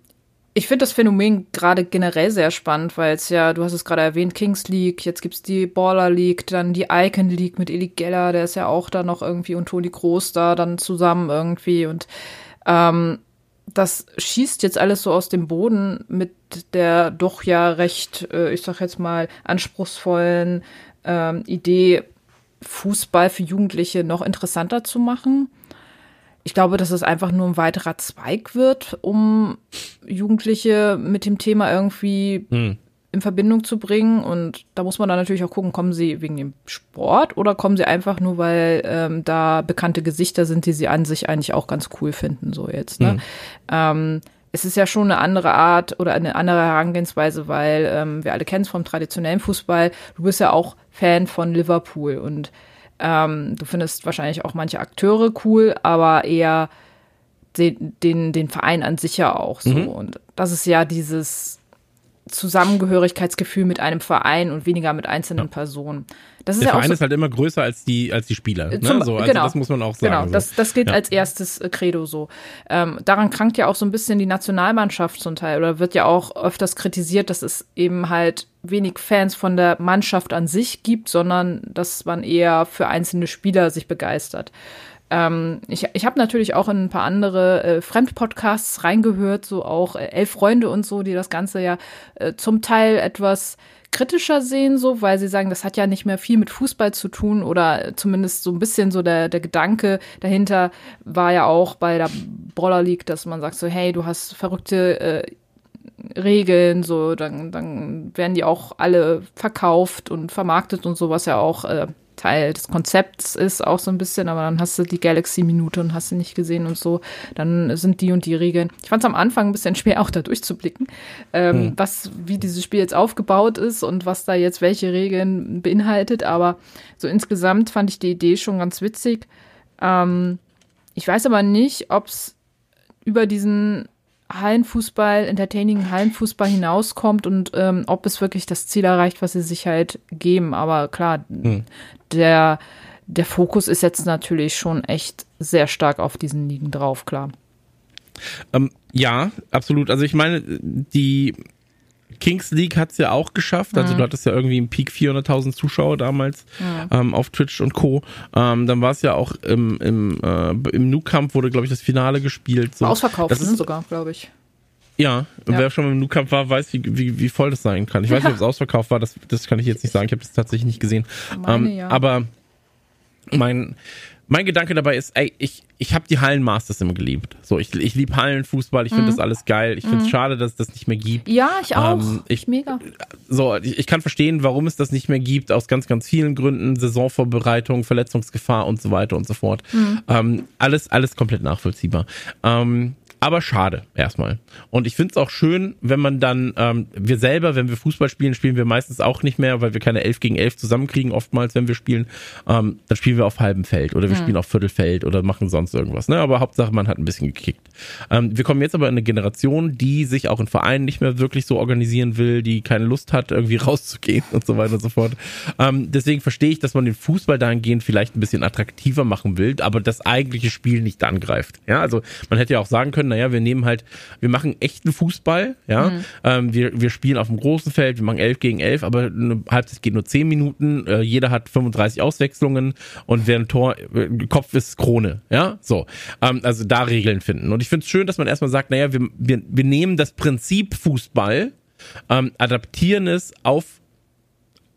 ich finde das Phänomen gerade generell sehr spannend, weil es ja, du hast es gerade erwähnt, Kings League, jetzt gibt's die Baller League, dann die Icon League mit Eli Geller, der ist ja auch da noch irgendwie und Toni Groß da dann zusammen irgendwie und ähm, das schießt jetzt alles so aus dem Boden mit der doch ja recht, äh, ich sag jetzt mal, anspruchsvollen ähm, Idee, Fußball für Jugendliche noch interessanter zu machen ich glaube, dass es einfach nur ein weiterer Zweig wird, um Jugendliche mit dem Thema irgendwie hm. in Verbindung zu bringen. Und da muss man dann natürlich auch gucken, kommen sie wegen dem Sport oder kommen sie einfach nur, weil ähm, da bekannte Gesichter sind, die sie an sich eigentlich auch ganz cool finden, so jetzt. Ne? Hm. Ähm, es ist ja schon eine andere Art oder eine andere Herangehensweise, weil ähm, wir alle kennen es vom traditionellen Fußball. Du bist ja auch Fan von Liverpool und ähm, du findest wahrscheinlich auch manche Akteure cool, aber eher den, den, den Verein an sich ja auch so. Mhm. Und das ist ja dieses Zusammengehörigkeitsgefühl mit einem Verein und weniger mit einzelnen ja. Personen. Das ist Der ja Verein so, ist halt immer größer als die, als die Spieler. Ne? Zum, so, also genau, das muss man auch sagen. Genau, das, das gilt ja. als erstes äh, Credo so. Ähm, daran krankt ja auch so ein bisschen die Nationalmannschaft zum Teil oder wird ja auch öfters kritisiert, dass es eben halt wenig Fans von der Mannschaft an sich gibt, sondern dass man eher für einzelne Spieler sich begeistert. Ähm, ich ich habe natürlich auch in ein paar andere äh, Fremdpodcasts reingehört, so auch äh, Elf Freunde und so, die das Ganze ja äh, zum Teil etwas kritischer sehen, so, weil sie sagen, das hat ja nicht mehr viel mit Fußball zu tun oder zumindest so ein bisschen so der, der Gedanke dahinter war ja auch bei der Brawler League, dass man sagt so, hey, du hast verrückte äh, Regeln, so, dann, dann werden die auch alle verkauft und vermarktet und so, was ja auch äh, Teil des Konzepts ist, auch so ein bisschen, aber dann hast du die Galaxy-Minute und hast sie nicht gesehen und so. Dann sind die und die Regeln. Ich fand es am Anfang ein bisschen schwer, auch da durchzublicken, ähm, hm. was, wie dieses Spiel jetzt aufgebaut ist und was da jetzt welche Regeln beinhaltet. Aber so insgesamt fand ich die Idee schon ganz witzig. Ähm, ich weiß aber nicht, ob es über diesen Hallenfußball, entertaining Hallenfußball hinauskommt und ähm, ob es wirklich das Ziel erreicht, was sie sich halt geben. Aber klar, hm. der, der Fokus ist jetzt natürlich schon echt sehr stark auf diesen Ligen drauf, klar. Ähm, ja, absolut. Also ich meine, die Kings League hat es ja auch geschafft. Also mhm. du hattest ja irgendwie im Peak 400.000 Zuschauer damals mhm. ähm, auf Twitch und Co. Ähm, dann war es ja auch im, im, äh, im Nu-Kampf wurde, glaube ich, das Finale gespielt. So. Ausverkauft das ist, ne, sogar, glaube ich. Ja, ja, wer schon mal im Nu-Kampf war, weiß, wie, wie, wie voll das sein kann. Ich weiß nicht, ob es ausverkauft war, das, das kann ich jetzt nicht sagen. Ich habe das tatsächlich nicht gesehen. Meine, ähm, ja. Aber mein, mein Gedanke dabei ist, ey, ich, ich habe die Hallenmasters immer geliebt. So, ich, ich liebe Hallenfußball, ich finde mhm. das alles geil. Ich finde es mhm. schade, dass es das nicht mehr gibt. Ja, ich auch. Ähm, ich, Mega. So, ich, ich kann verstehen, warum es das nicht mehr gibt, aus ganz, ganz vielen Gründen. Saisonvorbereitung, Verletzungsgefahr und so weiter und so fort. Mhm. Ähm, alles, alles komplett nachvollziehbar. Ähm, aber schade erstmal. Und ich finde es auch schön, wenn man dann, ähm, wir selber, wenn wir Fußball spielen, spielen wir meistens auch nicht mehr, weil wir keine 11 gegen 11 zusammenkriegen, oftmals, wenn wir spielen. Ähm, dann spielen wir auf halbem Feld oder wir mhm. spielen auf Viertelfeld oder machen sonst irgendwas. Ne? Aber Hauptsache, man hat ein bisschen gekickt. Ähm, wir kommen jetzt aber in eine Generation, die sich auch in Vereinen nicht mehr wirklich so organisieren will, die keine Lust hat, irgendwie rauszugehen und so weiter und so fort. Ähm, deswegen verstehe ich, dass man den Fußball dahingehend vielleicht ein bisschen attraktiver machen will, aber das eigentliche Spiel nicht angreift. Ja, also man hätte ja auch sagen können, können, naja, wir nehmen halt, wir machen echten Fußball, ja, mhm. ähm, wir, wir spielen auf dem großen Feld, wir machen 11 gegen 11, aber eine Halbzeit geht nur 10 Minuten, äh, jeder hat 35 Auswechslungen und wer ein Tor, äh, Kopf ist Krone, ja, so, ähm, also da Regeln finden. Und ich finde es schön, dass man erstmal sagt, naja, wir, wir, wir nehmen das Prinzip Fußball, ähm, adaptieren es auf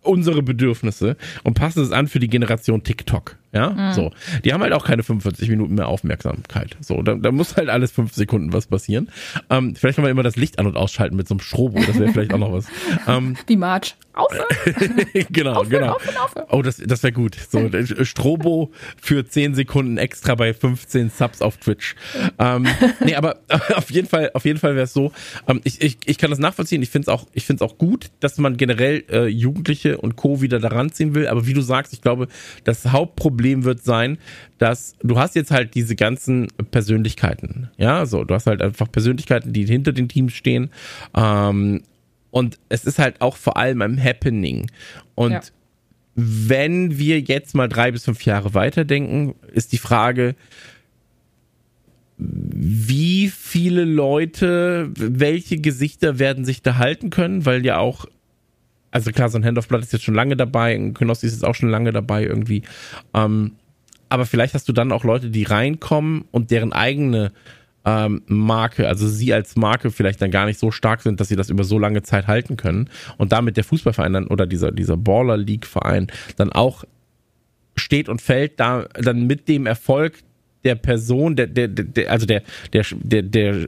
unsere Bedürfnisse und passen es an für die Generation TikTok. Ja, mhm. so. Die haben halt auch keine 45 Minuten mehr Aufmerksamkeit. So, da, da muss halt alles fünf Sekunden was passieren. Ähm, vielleicht kann man immer das Licht an- und ausschalten mit so einem Strobo. Das wäre vielleicht auch noch was. Ähm, Wie March. Aufhören. genau, aufhören, genau. Aufhören, aufhören. Oh, das, das wäre gut. So, äh, Strobo für 10 Sekunden extra bei 15 Subs auf Twitch. Ähm, nee, aber auf jeden Fall, auf jeden Fall wäre es so. Ähm, ich, ich, ich kann das nachvollziehen. Ich finde es auch, ich finde es auch gut, dass man generell äh, Jugendliche und Co. wieder daran ziehen will. Aber wie du sagst, ich glaube, das Hauptproblem wird sein, dass du hast jetzt halt diese ganzen Persönlichkeiten. Ja, so, du hast halt einfach Persönlichkeiten, die hinter den Teams stehen. Ähm, und es ist halt auch vor allem ein Happening. Und ja. wenn wir jetzt mal drei bis fünf Jahre weiterdenken, ist die Frage, wie viele Leute, welche Gesichter werden sich da halten können, weil ja auch, also klar, so ein Hand of Blood ist jetzt schon lange dabei, ein Knossi ist jetzt auch schon lange dabei irgendwie. Ähm, aber vielleicht hast du dann auch Leute, die reinkommen und deren eigene ähm, Marke, also sie als Marke vielleicht dann gar nicht so stark sind, dass sie das über so lange Zeit halten können und damit der Fußballverein dann oder dieser, dieser Baller League Verein dann auch steht und fällt da dann mit dem Erfolg der Person, der, der, der also der, der, der, der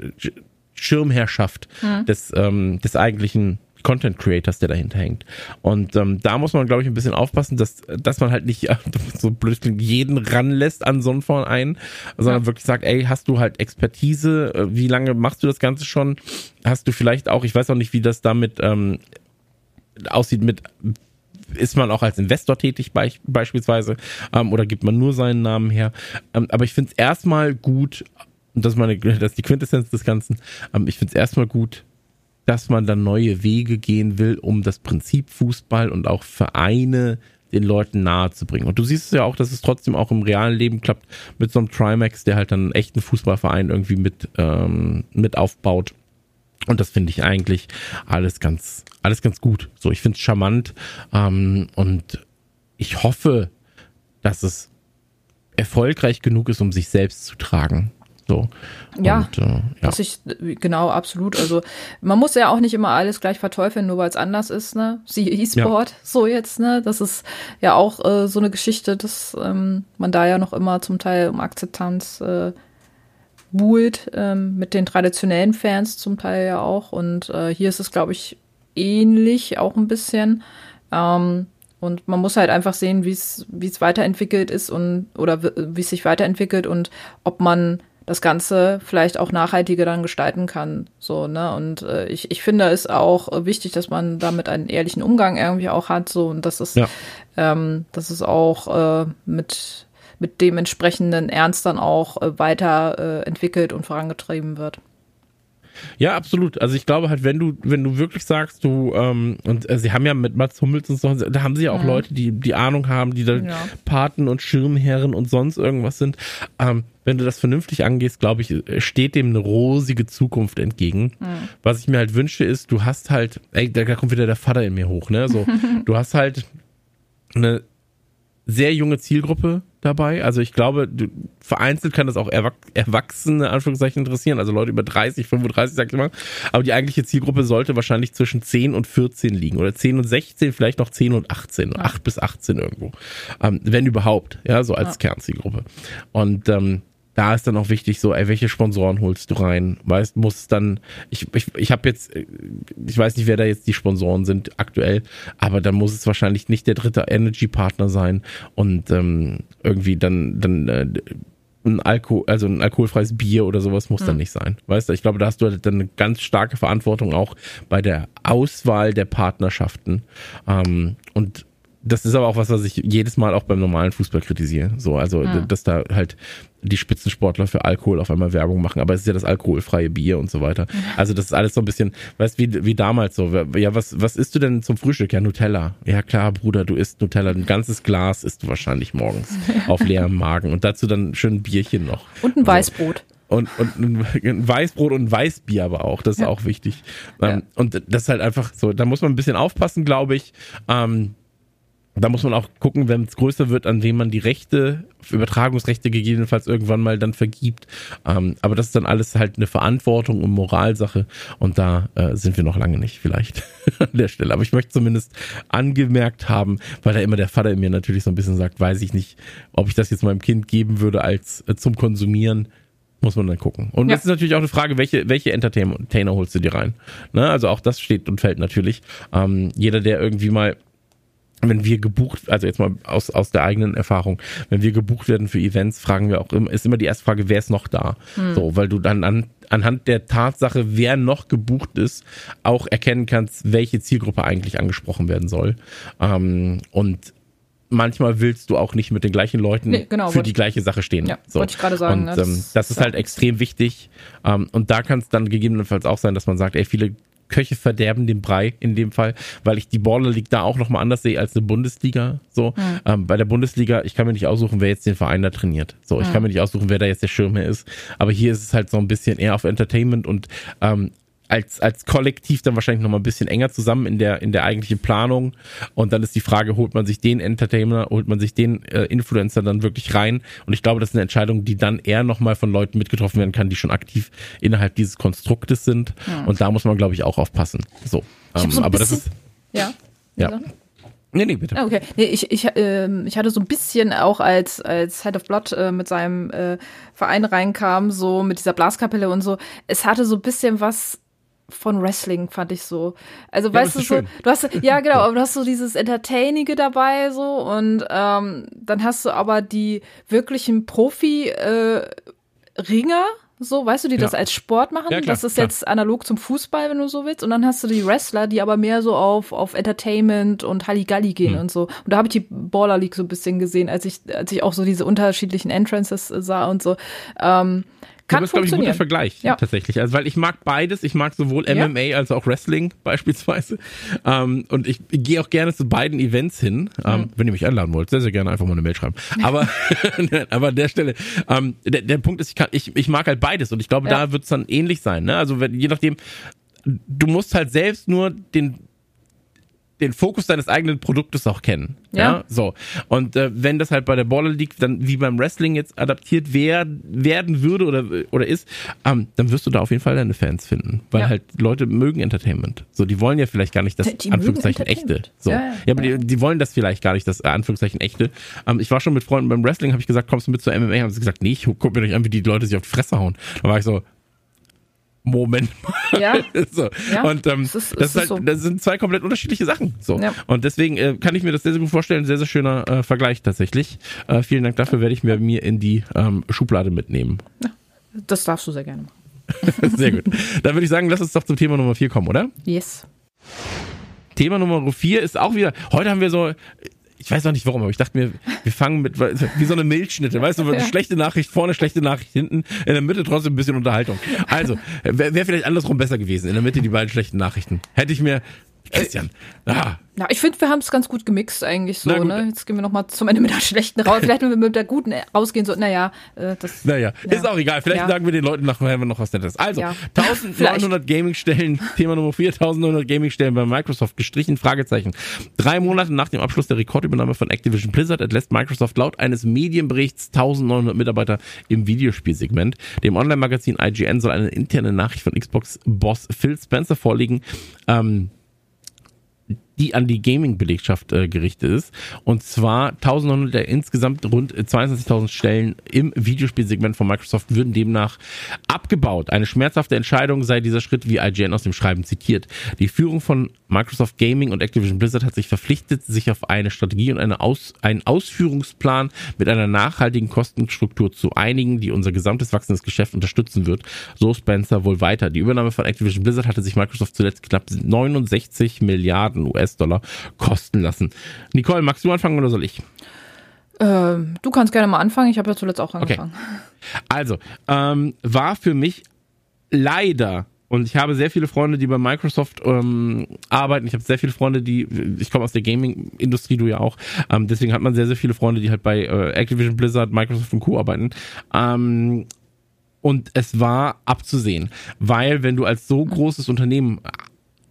Schirmherrschaft hm. des, ähm, des eigentlichen Content Creators, der dahinter hängt. Und ähm, da muss man, glaube ich, ein bisschen aufpassen, dass, dass man halt nicht so blöd jeden ranlässt an so einen Verein, sondern ja. wirklich sagt, ey, hast du halt Expertise? Äh, wie lange machst du das Ganze schon? Hast du vielleicht auch, ich weiß auch nicht, wie das damit ähm, aussieht mit ist man auch als Investor tätig be beispielsweise ähm, oder gibt man nur seinen Namen her. Ähm, aber ich finde es erstmal gut, und das ist, meine, das ist die Quintessenz des Ganzen, ähm, ich finde es erstmal gut, dass man dann neue Wege gehen will, um das Prinzip Fußball und auch Vereine den Leuten nahe zu bringen. Und du siehst es ja auch, dass es trotzdem auch im realen Leben klappt mit so einem Trimax, der halt dann einen echten Fußballverein irgendwie mit, ähm, mit aufbaut. Und das finde ich eigentlich alles ganz, alles ganz gut. So, ich finde es charmant ähm, und ich hoffe, dass es erfolgreich genug ist, um sich selbst zu tragen. So. Ja, und, äh, ja. Das ich, genau, absolut. Also man muss ja auch nicht immer alles gleich verteufeln, nur weil es anders ist, ne? Sie E-Sport, ja. so jetzt, ne? Das ist ja auch äh, so eine Geschichte, dass ähm, man da ja noch immer zum Teil um Akzeptanz äh, buhlt, ähm, mit den traditionellen Fans zum Teil ja auch. Und äh, hier ist es, glaube ich, ähnlich, auch ein bisschen. Ähm, und man muss halt einfach sehen, wie es wie es weiterentwickelt ist und oder wie es sich weiterentwickelt und ob man das Ganze vielleicht auch nachhaltiger dann gestalten kann. So, ne? Und äh, ich, ich finde es auch wichtig, dass man damit einen ehrlichen Umgang irgendwie auch hat. So, und dass es, ja. ähm, dass es auch äh, mit, mit dem entsprechenden Ernst dann auch äh, weiter äh, entwickelt und vorangetrieben wird. Ja, absolut. Also ich glaube halt, wenn du, wenn du wirklich sagst, du, ähm, und äh, sie haben ja mit Mats Hummels und so, da haben sie ja auch mhm. Leute, die die Ahnung haben, die da ja. Paten und Schirmherren und sonst irgendwas sind. Ähm, wenn du das vernünftig angehst, glaube ich, steht dem eine rosige Zukunft entgegen. Mhm. Was ich mir halt wünsche, ist, du hast halt, ey, da kommt wieder der Vater in mir hoch, ne? So, du hast halt eine sehr junge Zielgruppe dabei. Also ich glaube, vereinzelt kann das auch Erwachsene, Anführungszeichen, interessieren. Also Leute über 30, 35, sag ich mal. Aber die eigentliche Zielgruppe sollte wahrscheinlich zwischen 10 und 14 liegen. Oder 10 und 16, vielleicht noch 10 und 18. Ja. 8 bis 18 irgendwo. Ähm, wenn überhaupt. Ja, so als ja. Kernzielgruppe. Und ähm, da ist dann auch wichtig, so, ey, welche Sponsoren holst du rein? Weißt, muss dann, ich, ich, ich habe jetzt, ich weiß nicht, wer da jetzt die Sponsoren sind aktuell, aber dann muss es wahrscheinlich nicht der dritte Energy-Partner sein und ähm, irgendwie dann, dann äh, ein Alkohol, also ein alkoholfreies Bier oder sowas muss hm. dann nicht sein. Weißt du, ich glaube, da hast du halt dann eine ganz starke Verantwortung auch bei der Auswahl der Partnerschaften. Ähm, und das ist aber auch was, was ich jedes Mal auch beim normalen Fußball kritisiere. So, also, ja. dass da halt die Spitzensportler für Alkohol auf einmal Werbung machen, aber es ist ja das alkoholfreie Bier und so weiter. Also, das ist alles so ein bisschen, weißt wie, wie damals so. Ja, was, was isst du denn zum Frühstück? Ja, Nutella. Ja, klar, Bruder, du isst Nutella. Ein ganzes Glas isst du wahrscheinlich morgens auf leerem Magen und dazu dann schön ein Bierchen noch. Und ein Weißbrot. und, und ein Weißbrot und ein Weißbier aber auch, das ist ja. auch wichtig. Ja. Ähm, und das ist halt einfach so, da muss man ein bisschen aufpassen, glaube ich. Ähm, da muss man auch gucken, wenn es größer wird, an wem man die Rechte, Übertragungsrechte gegebenenfalls irgendwann mal dann vergibt. Ähm, aber das ist dann alles halt eine Verantwortung und Moralsache und da äh, sind wir noch lange nicht vielleicht an der Stelle. Aber ich möchte zumindest angemerkt haben, weil da immer der Vater in mir natürlich so ein bisschen sagt, weiß ich nicht, ob ich das jetzt meinem Kind geben würde als äh, zum Konsumieren muss man dann gucken. Und ja. das ist natürlich auch eine Frage, welche, welche Entertainer holst du dir rein? Ne? Also auch das steht und fällt natürlich. Ähm, jeder, der irgendwie mal wenn wir gebucht, also jetzt mal aus, aus der eigenen Erfahrung, wenn wir gebucht werden für Events, fragen wir auch immer, ist immer die erste Frage, wer ist noch da? Hm. So, weil du dann an, anhand der Tatsache, wer noch gebucht ist, auch erkennen kannst, welche Zielgruppe eigentlich angesprochen werden soll. Ähm, und manchmal willst du auch nicht mit den gleichen Leuten nee, genau, für die gleiche Sache stehen. Ja, so. wollte ich gerade sagen. Und ne? das, ähm, das ist halt extrem wichtig. Ähm, und da kann es dann gegebenenfalls auch sein, dass man sagt, ey, viele Köche verderben den Brei in dem Fall, weil ich die Baller League da auch nochmal anders sehe als eine Bundesliga. So, mhm. ähm, bei der Bundesliga, ich kann mir nicht aussuchen, wer jetzt den Verein da trainiert. So, ich mhm. kann mir nicht aussuchen, wer da jetzt der Schirmherr ist. Aber hier ist es halt so ein bisschen eher auf Entertainment und ähm, als, als Kollektiv dann wahrscheinlich noch mal ein bisschen enger zusammen in der, in der eigentlichen Planung. Und dann ist die Frage, holt man sich den Entertainer, holt man sich den äh, Influencer dann wirklich rein? Und ich glaube, das ist eine Entscheidung, die dann eher noch mal von Leuten mitgetroffen werden kann, die schon aktiv innerhalb dieses Konstruktes sind. Ja. Und da muss man, glaube ich, auch aufpassen. So. Ähm, so aber das ist. Ja. Ja. Nee, nee, bitte. Ah, okay. Nee, ich, ich, äh, ich hatte so ein bisschen auch als, als Head of Blood äh, mit seinem äh, Verein reinkam, so mit dieser Blaskapelle und so. Es hatte so ein bisschen was von Wrestling, fand ich so. Also ja, weißt du so, du hast ja genau, aber du hast so dieses Entertainige dabei so und ähm, dann hast du aber die wirklichen Profi äh, Ringer so, weißt du, die ja. das als Sport machen. Ja, klar, das ist klar. jetzt analog zum Fußball, wenn du so willst. Und dann hast du die Wrestler, die aber mehr so auf, auf Entertainment und Halligalli gehen mhm. und so. Und da habe ich die Baller League so ein bisschen gesehen, als ich, als ich auch so diese unterschiedlichen Entrances sah und so. Ähm, kann das ist, glaube ich, ein guter Vergleich ja. tatsächlich. Also, weil ich mag beides. Ich mag sowohl MMA ja. als auch Wrestling beispielsweise. Ähm, und ich, ich gehe auch gerne zu beiden Events hin. Ähm, mhm. Wenn ihr mich einladen wollt, sehr, sehr gerne einfach mal eine Mail schreiben. Aber, aber an der Stelle, ähm, der, der Punkt ist, ich, kann, ich, ich mag halt beides. Und ich glaube, ja. da wird es dann ähnlich sein. Ne? Also, wenn, je nachdem, du musst halt selbst nur den den Fokus deines eigenen Produktes auch kennen. Ja. ja? So. Und äh, wenn das halt bei der Baller League dann wie beim Wrestling jetzt adaptiert wer werden würde oder, oder ist, ähm, dann wirst du da auf jeden Fall deine Fans finden. Weil ja. halt Leute mögen Entertainment. So, die wollen ja vielleicht gar nicht das die Anführungszeichen echte. So. Ja, ja. aber die, die wollen das vielleicht gar nicht, das Anführungszeichen echte. Ähm, ich war schon mit Freunden beim Wrestling, habe ich gesagt, kommst du mit zur MMA? Haben sie gesagt, nee, ich guck mir doch an, wie die Leute sich auf die Fresse hauen. Da war ich so, Moment mal. Ja. so. ja. Und ähm, das, ist, das, ist halt, so. das sind zwei komplett unterschiedliche Sachen. So. Ja. Und deswegen äh, kann ich mir das sehr, sehr gut vorstellen. Sehr, sehr schöner äh, Vergleich tatsächlich. Äh, vielen Dank dafür, werde ich mir, mir in die ähm, Schublade mitnehmen. Ja, das darfst du sehr gerne machen. sehr gut. Dann würde ich sagen, lass uns doch zum Thema Nummer vier kommen, oder? Yes. Thema Nummer vier ist auch wieder, heute haben wir so, ich weiß auch nicht warum, aber ich dachte mir, wir fangen mit, wie so eine Milchschnitte, weißt du, schlechte Nachricht vorne, schlechte Nachricht hinten, in der Mitte trotzdem ein bisschen Unterhaltung. Also, wäre wär vielleicht andersrum besser gewesen, in der Mitte die beiden schlechten Nachrichten. Hätte ich mir, Christian, ah, ja, ich finde, wir haben es ganz gut gemixt eigentlich so. Ne? Jetzt gehen wir noch mal zum Ende mit der schlechten raus. Vielleicht, wenn wir mit der guten rausgehen, so, naja, äh, das. Naja, ja. ist auch egal. Vielleicht ja. sagen wir den Leuten nachher noch was Nettes. Also, ja. 1900 Gaming-Stellen, Thema Nummer 4, 1900 Gaming-Stellen bei Microsoft gestrichen, Fragezeichen. Drei Monate nach dem Abschluss der Rekordübernahme von Activision Blizzard entlässt Microsoft laut eines Medienberichts 1900 Mitarbeiter im Videospielsegment. Dem Online-Magazin IGN soll eine interne Nachricht von Xbox-Boss Phil Spencer vorliegen. Ähm, die an die Gaming-Belegschaft äh, gerichtet ist. Und zwar 1900 der insgesamt rund 22.000 Stellen im Videospielsegment von Microsoft würden demnach abgebaut. Eine schmerzhafte Entscheidung sei dieser Schritt, wie IGN aus dem Schreiben zitiert. Die Führung von Microsoft Gaming und Activision Blizzard hat sich verpflichtet, sich auf eine Strategie und eine Aus einen Ausführungsplan mit einer nachhaltigen Kostenstruktur zu einigen, die unser gesamtes wachsendes Geschäft unterstützen wird. So Spencer wohl weiter. Die Übernahme von Activision Blizzard hatte sich Microsoft zuletzt knapp 69 Milliarden US US-Dollar kosten lassen. Nicole, magst du anfangen oder soll ich? Ähm, du kannst gerne mal anfangen. Ich habe ja zuletzt auch angefangen. Okay. Also, ähm, war für mich leider und ich habe sehr viele Freunde, die bei Microsoft ähm, arbeiten. Ich habe sehr viele Freunde, die, ich komme aus der Gaming-Industrie, du ja auch. Ähm, deswegen hat man sehr, sehr viele Freunde, die halt bei äh, Activision Blizzard, Microsoft und Co. arbeiten. Ähm, und es war abzusehen, weil wenn du als so großes Unternehmen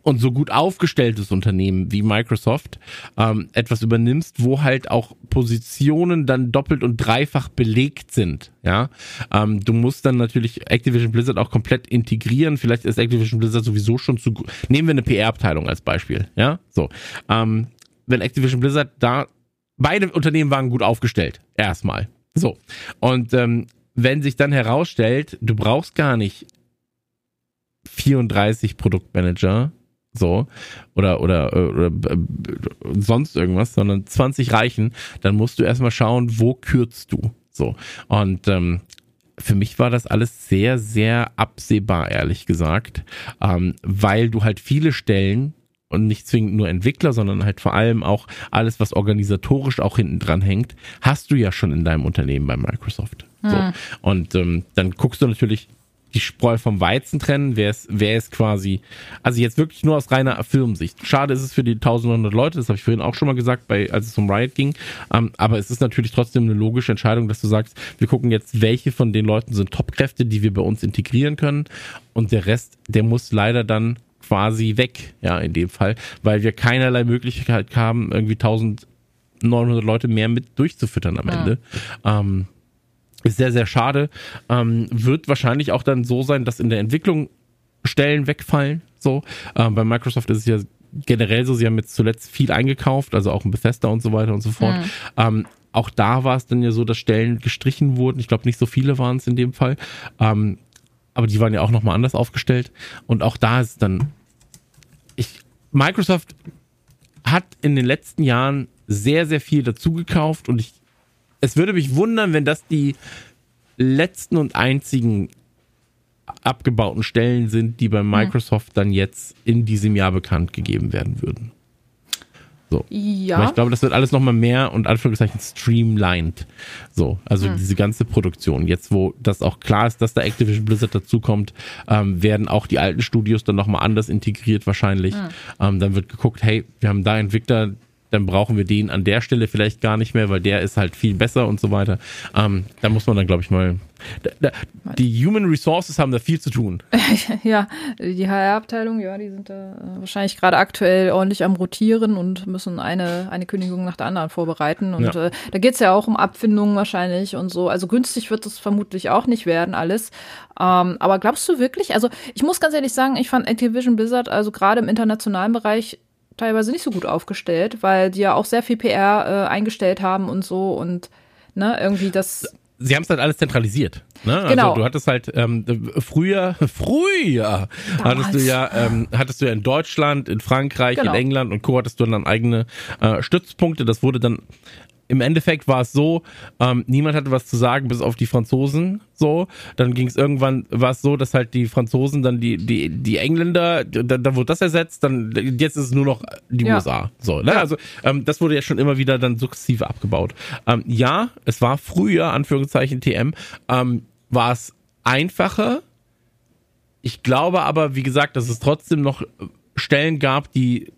und so gut aufgestelltes Unternehmen wie Microsoft ähm, etwas übernimmst, wo halt auch Positionen dann doppelt und dreifach belegt sind. Ja, ähm, du musst dann natürlich Activision Blizzard auch komplett integrieren. Vielleicht ist Activision Blizzard sowieso schon zu. Nehmen wir eine PR-Abteilung als Beispiel. Ja, so. Ähm, wenn Activision Blizzard da beide Unternehmen waren gut aufgestellt erstmal. So und ähm, wenn sich dann herausstellt, du brauchst gar nicht 34 Produktmanager, so oder oder, oder äh, sonst irgendwas, sondern 20 reichen, dann musst du erstmal schauen, wo kürzt du. So und ähm, für mich war das alles sehr, sehr absehbar, ehrlich gesagt, ähm, weil du halt viele Stellen und nicht zwingend nur Entwickler, sondern halt vor allem auch alles, was organisatorisch auch hinten dran hängt, hast du ja schon in deinem Unternehmen bei Microsoft. Hm. So. Und ähm, dann guckst du natürlich, die Spreu vom Weizen trennen, wer ist, wer ist quasi, also jetzt wirklich nur aus reiner Firmensicht. Schade ist es für die 1100 Leute, das habe ich vorhin auch schon mal gesagt, bei, als es um Riot ging, ähm, aber es ist natürlich trotzdem eine logische Entscheidung, dass du sagst, wir gucken jetzt, welche von den Leuten sind Topkräfte, die wir bei uns integrieren können und der Rest, der muss leider dann quasi weg, ja, in dem Fall, weil wir keinerlei Möglichkeit haben, irgendwie 1900 Leute mehr mit durchzufüttern am Ende. Ja. Ähm, ist sehr, sehr schade. Ähm, wird wahrscheinlich auch dann so sein, dass in der Entwicklung Stellen wegfallen. So. Ähm, bei Microsoft ist es ja generell so, sie haben jetzt zuletzt viel eingekauft, also auch ein Bethesda und so weiter und so fort. Mhm. Ähm, auch da war es dann ja so, dass Stellen gestrichen wurden. Ich glaube, nicht so viele waren es in dem Fall. Ähm, aber die waren ja auch nochmal anders aufgestellt. Und auch da ist dann, ich, Microsoft hat in den letzten Jahren sehr, sehr viel dazugekauft und ich es würde mich wundern, wenn das die letzten und einzigen abgebauten Stellen sind, die bei Microsoft dann jetzt in diesem Jahr bekannt gegeben werden würden. So. Ja. Aber ich glaube, das wird alles nochmal mehr und Anführungszeichen streamlined. So, also hm. diese ganze Produktion. Jetzt, wo das auch klar ist, dass da Activision Blizzard dazukommt, ähm, werden auch die alten Studios dann nochmal anders integriert wahrscheinlich. Hm. Ähm, dann wird geguckt, hey, wir haben da Entwickler, dann brauchen wir den an der Stelle vielleicht gar nicht mehr, weil der ist halt viel besser und so weiter. Ähm, da muss man dann, glaube ich, mal. Da, da, die Human Resources haben da viel zu tun. ja, die HR-Abteilung, ja, die sind da äh, wahrscheinlich gerade aktuell ordentlich am Rotieren und müssen eine, eine Kündigung nach der anderen vorbereiten. Und ja. äh, da geht's ja auch um Abfindungen wahrscheinlich und so. Also günstig wird es vermutlich auch nicht werden, alles. Ähm, aber glaubst du wirklich? Also ich muss ganz ehrlich sagen, ich fand Activision Blizzard, also gerade im internationalen Bereich, teilweise nicht so gut aufgestellt, weil die ja auch sehr viel PR äh, eingestellt haben und so und ne, irgendwie das. Sie haben es halt alles zentralisiert. Ne? Also genau. Also du hattest halt ähm, früher, früher Damals. hattest du ja, ähm, hattest du ja in Deutschland, in Frankreich, genau. in England und Co. hattest du dann eigene äh, Stützpunkte. Das wurde dann im Endeffekt war es so, ähm, niemand hatte was zu sagen, bis auf die Franzosen. So, dann ging es irgendwann, war es so, dass halt die Franzosen dann die die die Engländer, da, da wurde das ersetzt, dann jetzt ist es nur noch die ja. USA. So, ne? Ja. Also ähm, das wurde ja schon immer wieder dann sukzessive abgebaut. Ähm, ja, es war früher Anführungszeichen TM, ähm, war es einfacher. Ich glaube aber, wie gesagt, dass es trotzdem noch Stellen gab, die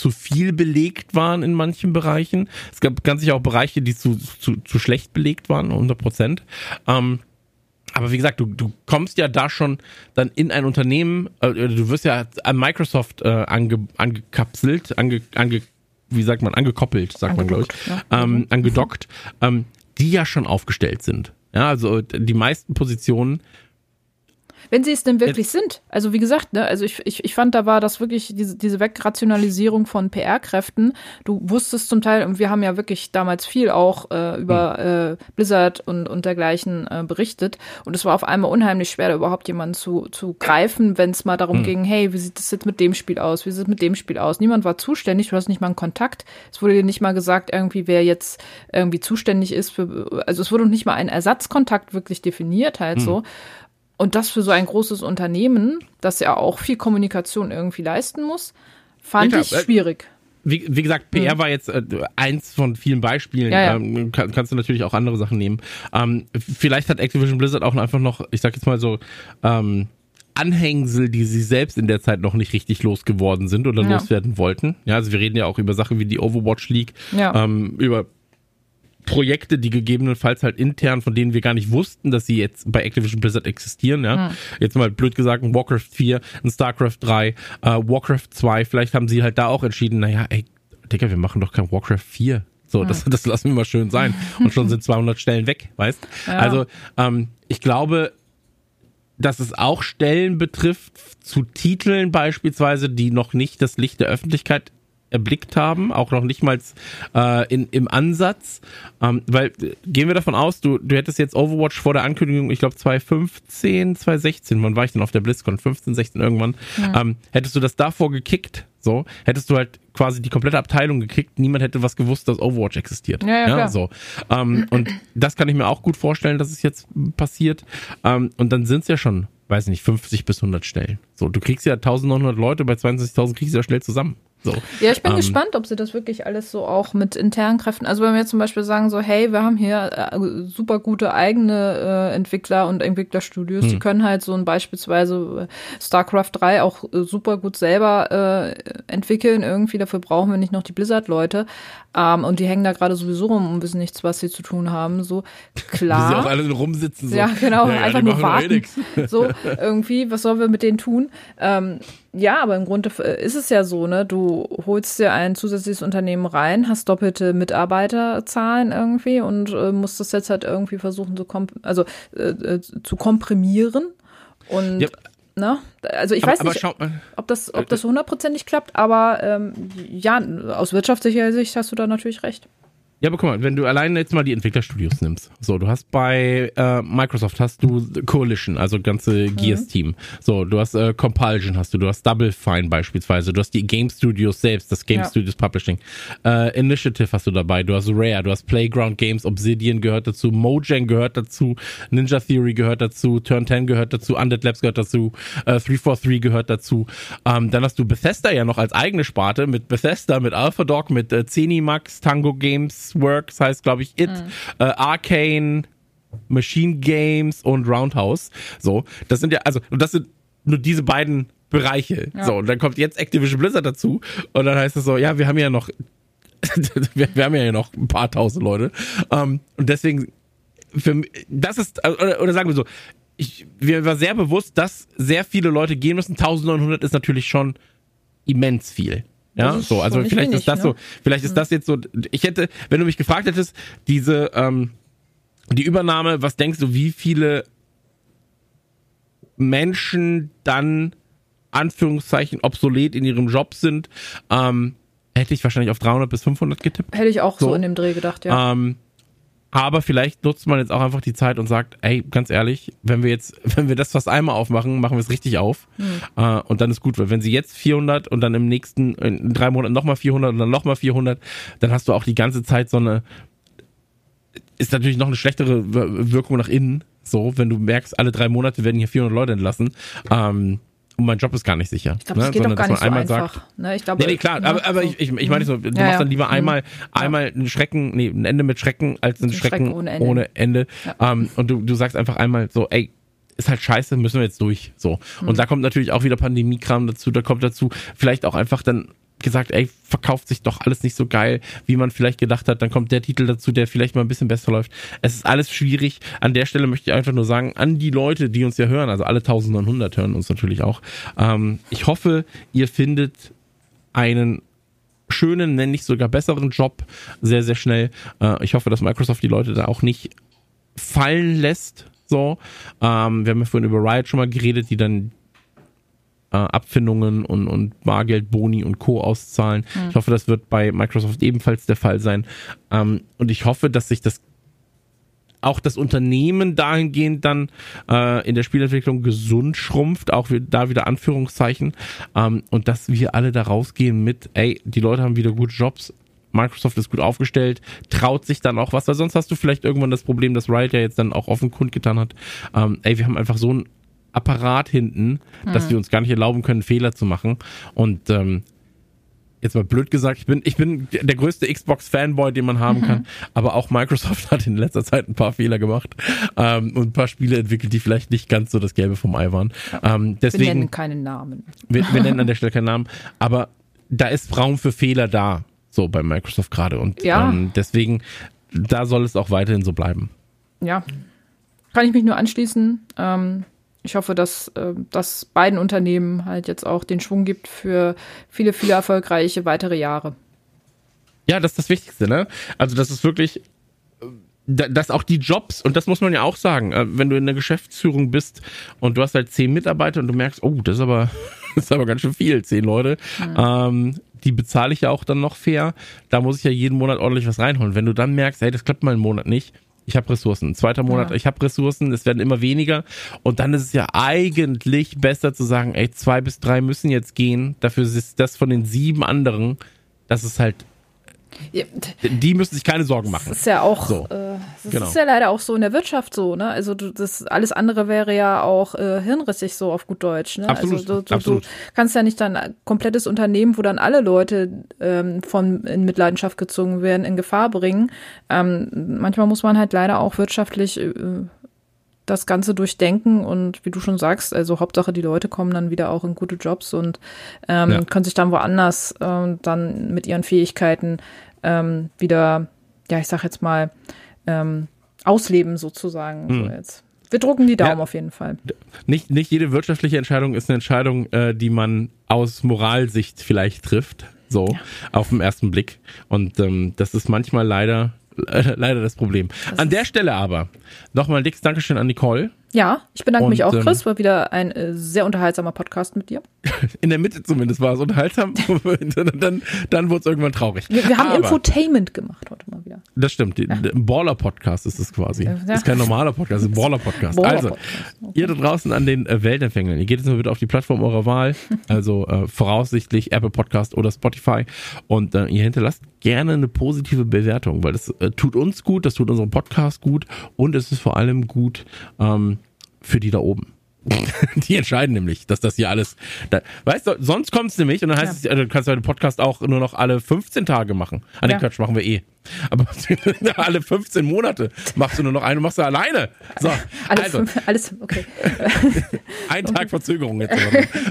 zu viel belegt waren in manchen Bereichen. Es gab ganz sicher auch Bereiche, die zu, zu, zu schlecht belegt waren, 100 Prozent. Ähm, aber wie gesagt, du, du kommst ja da schon dann in ein Unternehmen, äh, du wirst ja an Microsoft äh, ange, angekapselt, ange, ange, wie sagt man, angekoppelt, sagt man, glaube ich, ja. ähm, mhm. angedockt, ähm, die ja schon aufgestellt sind. Ja, also die meisten Positionen wenn sie es denn wirklich Jetzt. sind. Also wie gesagt, ne, also ich, ich, ich fand, da war das wirklich diese, diese Wegrationalisierung von PR-Kräften. Du wusstest zum Teil, und wir haben ja wirklich damals viel auch äh, über hm. äh, Blizzard und, und dergleichen äh, berichtet. Und es war auf einmal unheimlich schwer, da überhaupt jemanden zu, zu greifen, wenn es mal darum hm. ging, hey, wie sieht das jetzt mit dem Spiel aus? Wie sieht es mit dem Spiel aus? Niemand war zuständig, du hast nicht mal einen Kontakt. Es wurde dir nicht mal gesagt, irgendwie, wer jetzt irgendwie zuständig ist für, also es wurde nicht mal ein Ersatzkontakt wirklich definiert, halt hm. so. Und das für so ein großes Unternehmen, das ja auch viel Kommunikation irgendwie leisten muss, fand ja, ich schwierig. Wie, wie, gesagt, PR mhm. war jetzt äh, eins von vielen Beispielen. Ja, ja. Ähm, kann, kannst du natürlich auch andere Sachen nehmen. Ähm, vielleicht hat Activision Blizzard auch einfach noch, ich sag jetzt mal so, ähm, Anhängsel, die sie selbst in der Zeit noch nicht richtig losgeworden sind oder ja. loswerden wollten. Ja, also wir reden ja auch über Sachen wie die Overwatch League, ja. ähm, über Projekte, die gegebenenfalls halt intern, von denen wir gar nicht wussten, dass sie jetzt bei Activision Blizzard existieren, ja. Hm. Jetzt mal blöd gesagt, ein Warcraft 4, ein StarCraft 3, äh, Warcraft 2, vielleicht haben sie halt da auch entschieden, naja, ey, Digga, wir machen doch kein Warcraft 4. So, hm. das, das lassen wir mal schön sein. Und schon sind 200 Stellen weg, weißt? Ja. Also, ähm, ich glaube, dass es auch Stellen betrifft, zu Titeln beispielsweise, die noch nicht das Licht der Öffentlichkeit erblickt haben, auch noch nicht mal äh, in, im Ansatz. Ähm, weil gehen wir davon aus, du, du hättest jetzt Overwatch vor der Ankündigung, ich glaube 2015, 2016, wann war ich denn auf der BlizzCon? 15, 16 irgendwann. Ja. Ähm, hättest du das davor gekickt, so, hättest du halt quasi die komplette Abteilung gekickt, niemand hätte was gewusst, dass Overwatch existiert. Ja, ja, ja so. Ähm, und das kann ich mir auch gut vorstellen, dass es jetzt passiert. Ähm, und dann sind es ja schon, weiß nicht, 50 bis 100 Stellen. So, du kriegst ja 1900 Leute, bei 22.000 kriegst du ja schnell zusammen. So. Ja, ich bin ähm, gespannt, ob sie das wirklich alles so auch mit internen Kräften, also wenn wir zum Beispiel sagen so, hey, wir haben hier äh, super gute eigene äh, Entwickler und Entwicklerstudios, hm. die können halt so ein beispielsweise äh, StarCraft 3 auch äh, super gut selber äh, entwickeln irgendwie, dafür brauchen wir nicht noch die Blizzard-Leute ähm, und die hängen da gerade sowieso rum und wissen nichts, was sie zu tun haben, so klar. Sie auch alle rumsitzen. So. Ja, genau, ja, einfach nur warten. so, irgendwie, was sollen wir mit denen tun? Ähm, ja, aber im Grunde äh, ist es ja so, ne? Du holst dir ein zusätzliches Unternehmen rein, hast doppelte Mitarbeiterzahlen irgendwie und äh, musst das jetzt halt irgendwie versuchen zu komp also äh, äh zu komprimieren. Und ja. ne? Also ich aber, weiß nicht, ob das, ob das hundertprozentig klappt, aber ähm, ja, aus wirtschaftlicher Sicht hast du da natürlich recht. Ja, aber guck mal, wenn du alleine jetzt mal die Entwicklerstudios nimmst. So, du hast bei äh, Microsoft hast du Coalition, also ganze mhm. Gears-Team. So, du hast äh, Compulsion hast du, du hast Double Fine beispielsweise, du hast die Game Studios selbst, das Game ja. Studios Publishing. Äh, Initiative hast du dabei, du hast Rare, du hast Playground Games, Obsidian gehört dazu, Mojang gehört dazu, Ninja Theory gehört dazu, Turn 10 gehört dazu, Undead Labs gehört dazu, äh, 343 gehört dazu. Ähm, dann hast du Bethesda ja noch als eigene Sparte mit Bethesda, mit AlphaDog, mit äh, Zenimax, Tango Games, Works heißt, glaube ich, It, mhm. äh, Arcane, Machine Games und Roundhouse. So, das sind ja, also, und das sind nur diese beiden Bereiche. Ja. So, und dann kommt jetzt Activision Blizzard dazu und dann heißt es so, ja, wir haben ja noch, wir, wir, haben ja noch ein paar tausend Leute. Um, und deswegen, für, das ist, oder, oder sagen wir so, ich, mir war sehr bewusst, dass sehr viele Leute gehen müssen. 1900 ist natürlich schon immens viel. Ja, so, also vielleicht wenig, ist das ne? so, vielleicht ist das jetzt so, ich hätte, wenn du mich gefragt hättest, diese, ähm, die Übernahme, was denkst du, wie viele Menschen dann, Anführungszeichen, obsolet in ihrem Job sind, ähm, hätte ich wahrscheinlich auf 300 bis 500 getippt. Hätte ich auch so, so in dem Dreh gedacht, ja. Ähm, aber vielleicht nutzt man jetzt auch einfach die Zeit und sagt, ey, ganz ehrlich, wenn wir jetzt, wenn wir das fast einmal aufmachen, machen wir es richtig auf. Mhm. Äh, und dann ist gut, weil wenn sie jetzt 400 und dann im nächsten, in drei Monaten nochmal 400 und dann nochmal 400, dann hast du auch die ganze Zeit so eine, ist natürlich noch eine schlechtere Wirkung nach innen. So, wenn du merkst, alle drei Monate werden hier 400 Leute entlassen. Ähm, und mein Job ist gar nicht sicher. Ich glaube, ne? das geht Sondern, doch gar nicht so einfach. Sagt, ne? Ich glaube, nee, nee, klar, aber, aber ich, ich, ich meine so, du ja, machst dann lieber ja. einmal, einmal ein Schrecken, nee, ein Ende mit Schrecken als ein, Schrecken, Schrecken, ohne Ende. Ohne Ende. Ja. Um, ähm, und du, du sagst einfach einmal so, ey, ist halt scheiße, müssen wir jetzt durch. So. Und mhm. da kommt natürlich auch wieder Pandemiekram dazu, da kommt dazu, vielleicht auch einfach dann gesagt, ey, verkauft sich doch alles nicht so geil, wie man vielleicht gedacht hat. Dann kommt der Titel dazu, der vielleicht mal ein bisschen besser läuft. Es ist alles schwierig. An der Stelle möchte ich einfach nur sagen, an die Leute, die uns ja hören, also alle 1900 hören uns natürlich auch. Ähm, ich hoffe, ihr findet einen schönen, nenne ich sogar besseren Job sehr, sehr schnell. Äh, ich hoffe, dass Microsoft die Leute da auch nicht fallen lässt. So, ähm, wir haben ja vorhin über Riot schon mal geredet, die dann äh, Abfindungen und, und Bargeld, Boni und Co. auszahlen. Mhm. Ich hoffe, das wird bei Microsoft ebenfalls der Fall sein. Ähm, und ich hoffe, dass sich das auch das Unternehmen dahingehend dann äh, in der Spielentwicklung gesund schrumpft, auch da wieder Anführungszeichen, ähm, und dass wir alle da rausgehen mit, ey, die Leute haben wieder gute Jobs, Microsoft ist gut aufgestellt, traut sich dann auch was, weil sonst hast du vielleicht irgendwann das Problem, dass Riot ja jetzt dann auch offen kundgetan hat, ähm, ey, wir haben einfach so ein Apparat hinten, mhm. dass wir uns gar nicht erlauben können, Fehler zu machen. Und ähm, jetzt mal blöd gesagt, ich bin, ich bin der größte Xbox-Fanboy, den man haben mhm. kann, aber auch Microsoft hat in letzter Zeit ein paar Fehler gemacht ähm, und ein paar Spiele entwickelt, die vielleicht nicht ganz so das Gelbe vom Ei waren. Ähm, deswegen, wir nennen keinen Namen. Wir, wir nennen an der Stelle keinen Namen, aber da ist Raum für Fehler da, so bei Microsoft gerade. Und ja. ähm, deswegen da soll es auch weiterhin so bleiben. Ja, kann ich mich nur anschließen. Ähm, ich hoffe, dass äh, das beiden Unternehmen halt jetzt auch den Schwung gibt für viele, viele erfolgreiche weitere Jahre. Ja, das ist das Wichtigste, ne? Also, das ist wirklich, dass auch die Jobs, und das muss man ja auch sagen, äh, wenn du in der Geschäftsführung bist und du hast halt zehn Mitarbeiter und du merkst, oh, das ist aber, das ist aber ganz schön viel, zehn Leute, mhm. ähm, die bezahle ich ja auch dann noch fair, da muss ich ja jeden Monat ordentlich was reinholen. Wenn du dann merkst, hey, das klappt mal einen Monat nicht, ich habe Ressourcen. Zweiter Monat, ja. ich habe Ressourcen, es werden immer weniger. Und dann ist es ja eigentlich besser zu sagen, ey, zwei bis drei müssen jetzt gehen. Dafür ist das von den sieben anderen, das ist halt ja. Die müssen sich keine Sorgen machen. Das ist ja auch, so. äh, das genau. ist ja leider auch so in der Wirtschaft so, ne? Also du, das alles andere wäre ja auch äh, hirnrissig so auf gut Deutsch, ne? Absolut, also du, du, absolut. du kannst ja nicht dann ein komplettes Unternehmen, wo dann alle Leute ähm, von in Mitleidenschaft gezogen werden, in Gefahr bringen. Ähm, manchmal muss man halt leider auch wirtschaftlich äh, das Ganze durchdenken und wie du schon sagst, also Hauptsache die Leute kommen dann wieder auch in gute Jobs und ähm, ja. können sich dann woanders ähm, dann mit ihren Fähigkeiten ähm, wieder, ja, ich sag jetzt mal, ähm, ausleben sozusagen. Mhm. So jetzt. Wir drucken die Daumen ja, auf jeden Fall. Nicht, nicht jede wirtschaftliche Entscheidung ist eine Entscheidung, äh, die man aus Moralsicht vielleicht trifft. So, ja. auf den ersten Blick. Und ähm, das ist manchmal leider leider das Problem. Das an der Stelle aber nochmal dickes Dankeschön an Nicole. Ja, ich bedanke und, mich auch, Chris. Ähm, war wieder ein äh, sehr unterhaltsamer Podcast mit dir. In der Mitte zumindest war es unterhaltsam. dann dann wurde es irgendwann traurig. Wir, wir haben Aber, Infotainment gemacht heute mal. Das stimmt. Ja. Ein Baller-Podcast ist es quasi. Ja. Das ist kein normaler Podcast, ein Baller-Podcast. Baller also, okay. ihr da draußen an den äh, Weltempfängern, ihr geht jetzt mal bitte auf die Plattform eurer Wahl. Also äh, voraussichtlich Apple Podcast oder Spotify. Und äh, ihr hinterlasst gerne eine positive Bewertung, weil das äh, tut uns gut, das tut unserem Podcast gut und es ist vor allem gut, ähm, für die da oben. die entscheiden nämlich, dass das hier alles. Da, weißt du, sonst kommt es nämlich und dann heißt ja. es, du kannst du den Podcast auch nur noch alle 15 Tage machen. An ah, den ja. Quatsch machen wir eh. Aber alle 15 Monate machst du nur noch eine, machst du alleine. So, alles, also. alles, okay. Ein Tag Verzögerung jetzt.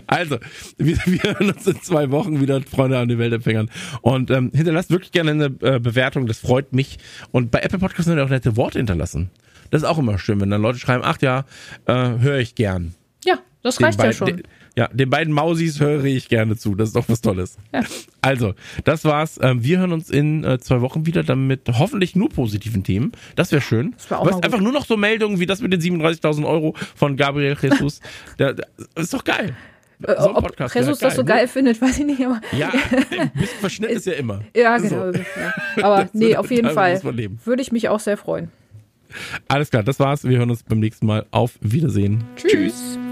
Also, wir, wir hören uns in zwei Wochen wieder, Freunde an den Weltempfängern. Und ähm, hinterlasst wirklich gerne eine äh, Bewertung, das freut mich. Und bei Apple Podcasts sind auch nette Worte hinterlassen. Das ist auch immer schön, wenn dann Leute schreiben, ach ja, äh, höre ich gern. Ja, das den reicht ja schon. Den, ja, den beiden Mausis höre ich gerne zu. Das ist doch was Tolles. Ja. Also, das war's. Ähm, wir hören uns in äh, zwei Wochen wieder, dann mit hoffentlich nur positiven Themen. Das wäre schön. Das wär auch du hast einfach nur noch so Meldungen wie das mit den 37.000 Euro von Gabriel Jesus. der, der, ist doch geil. Äh, so Ob Podcast Jesus das so geil findet, weiß ich nicht. Aber ja, ein bisschen Verschnitt ist ja immer. Ja, genau. So. Ja. Aber nee, auf jeden Fall. Würde ich mich auch sehr freuen. Alles klar, das war's. Wir hören uns beim nächsten Mal. Auf Wiedersehen. Tschüss. Tschüss.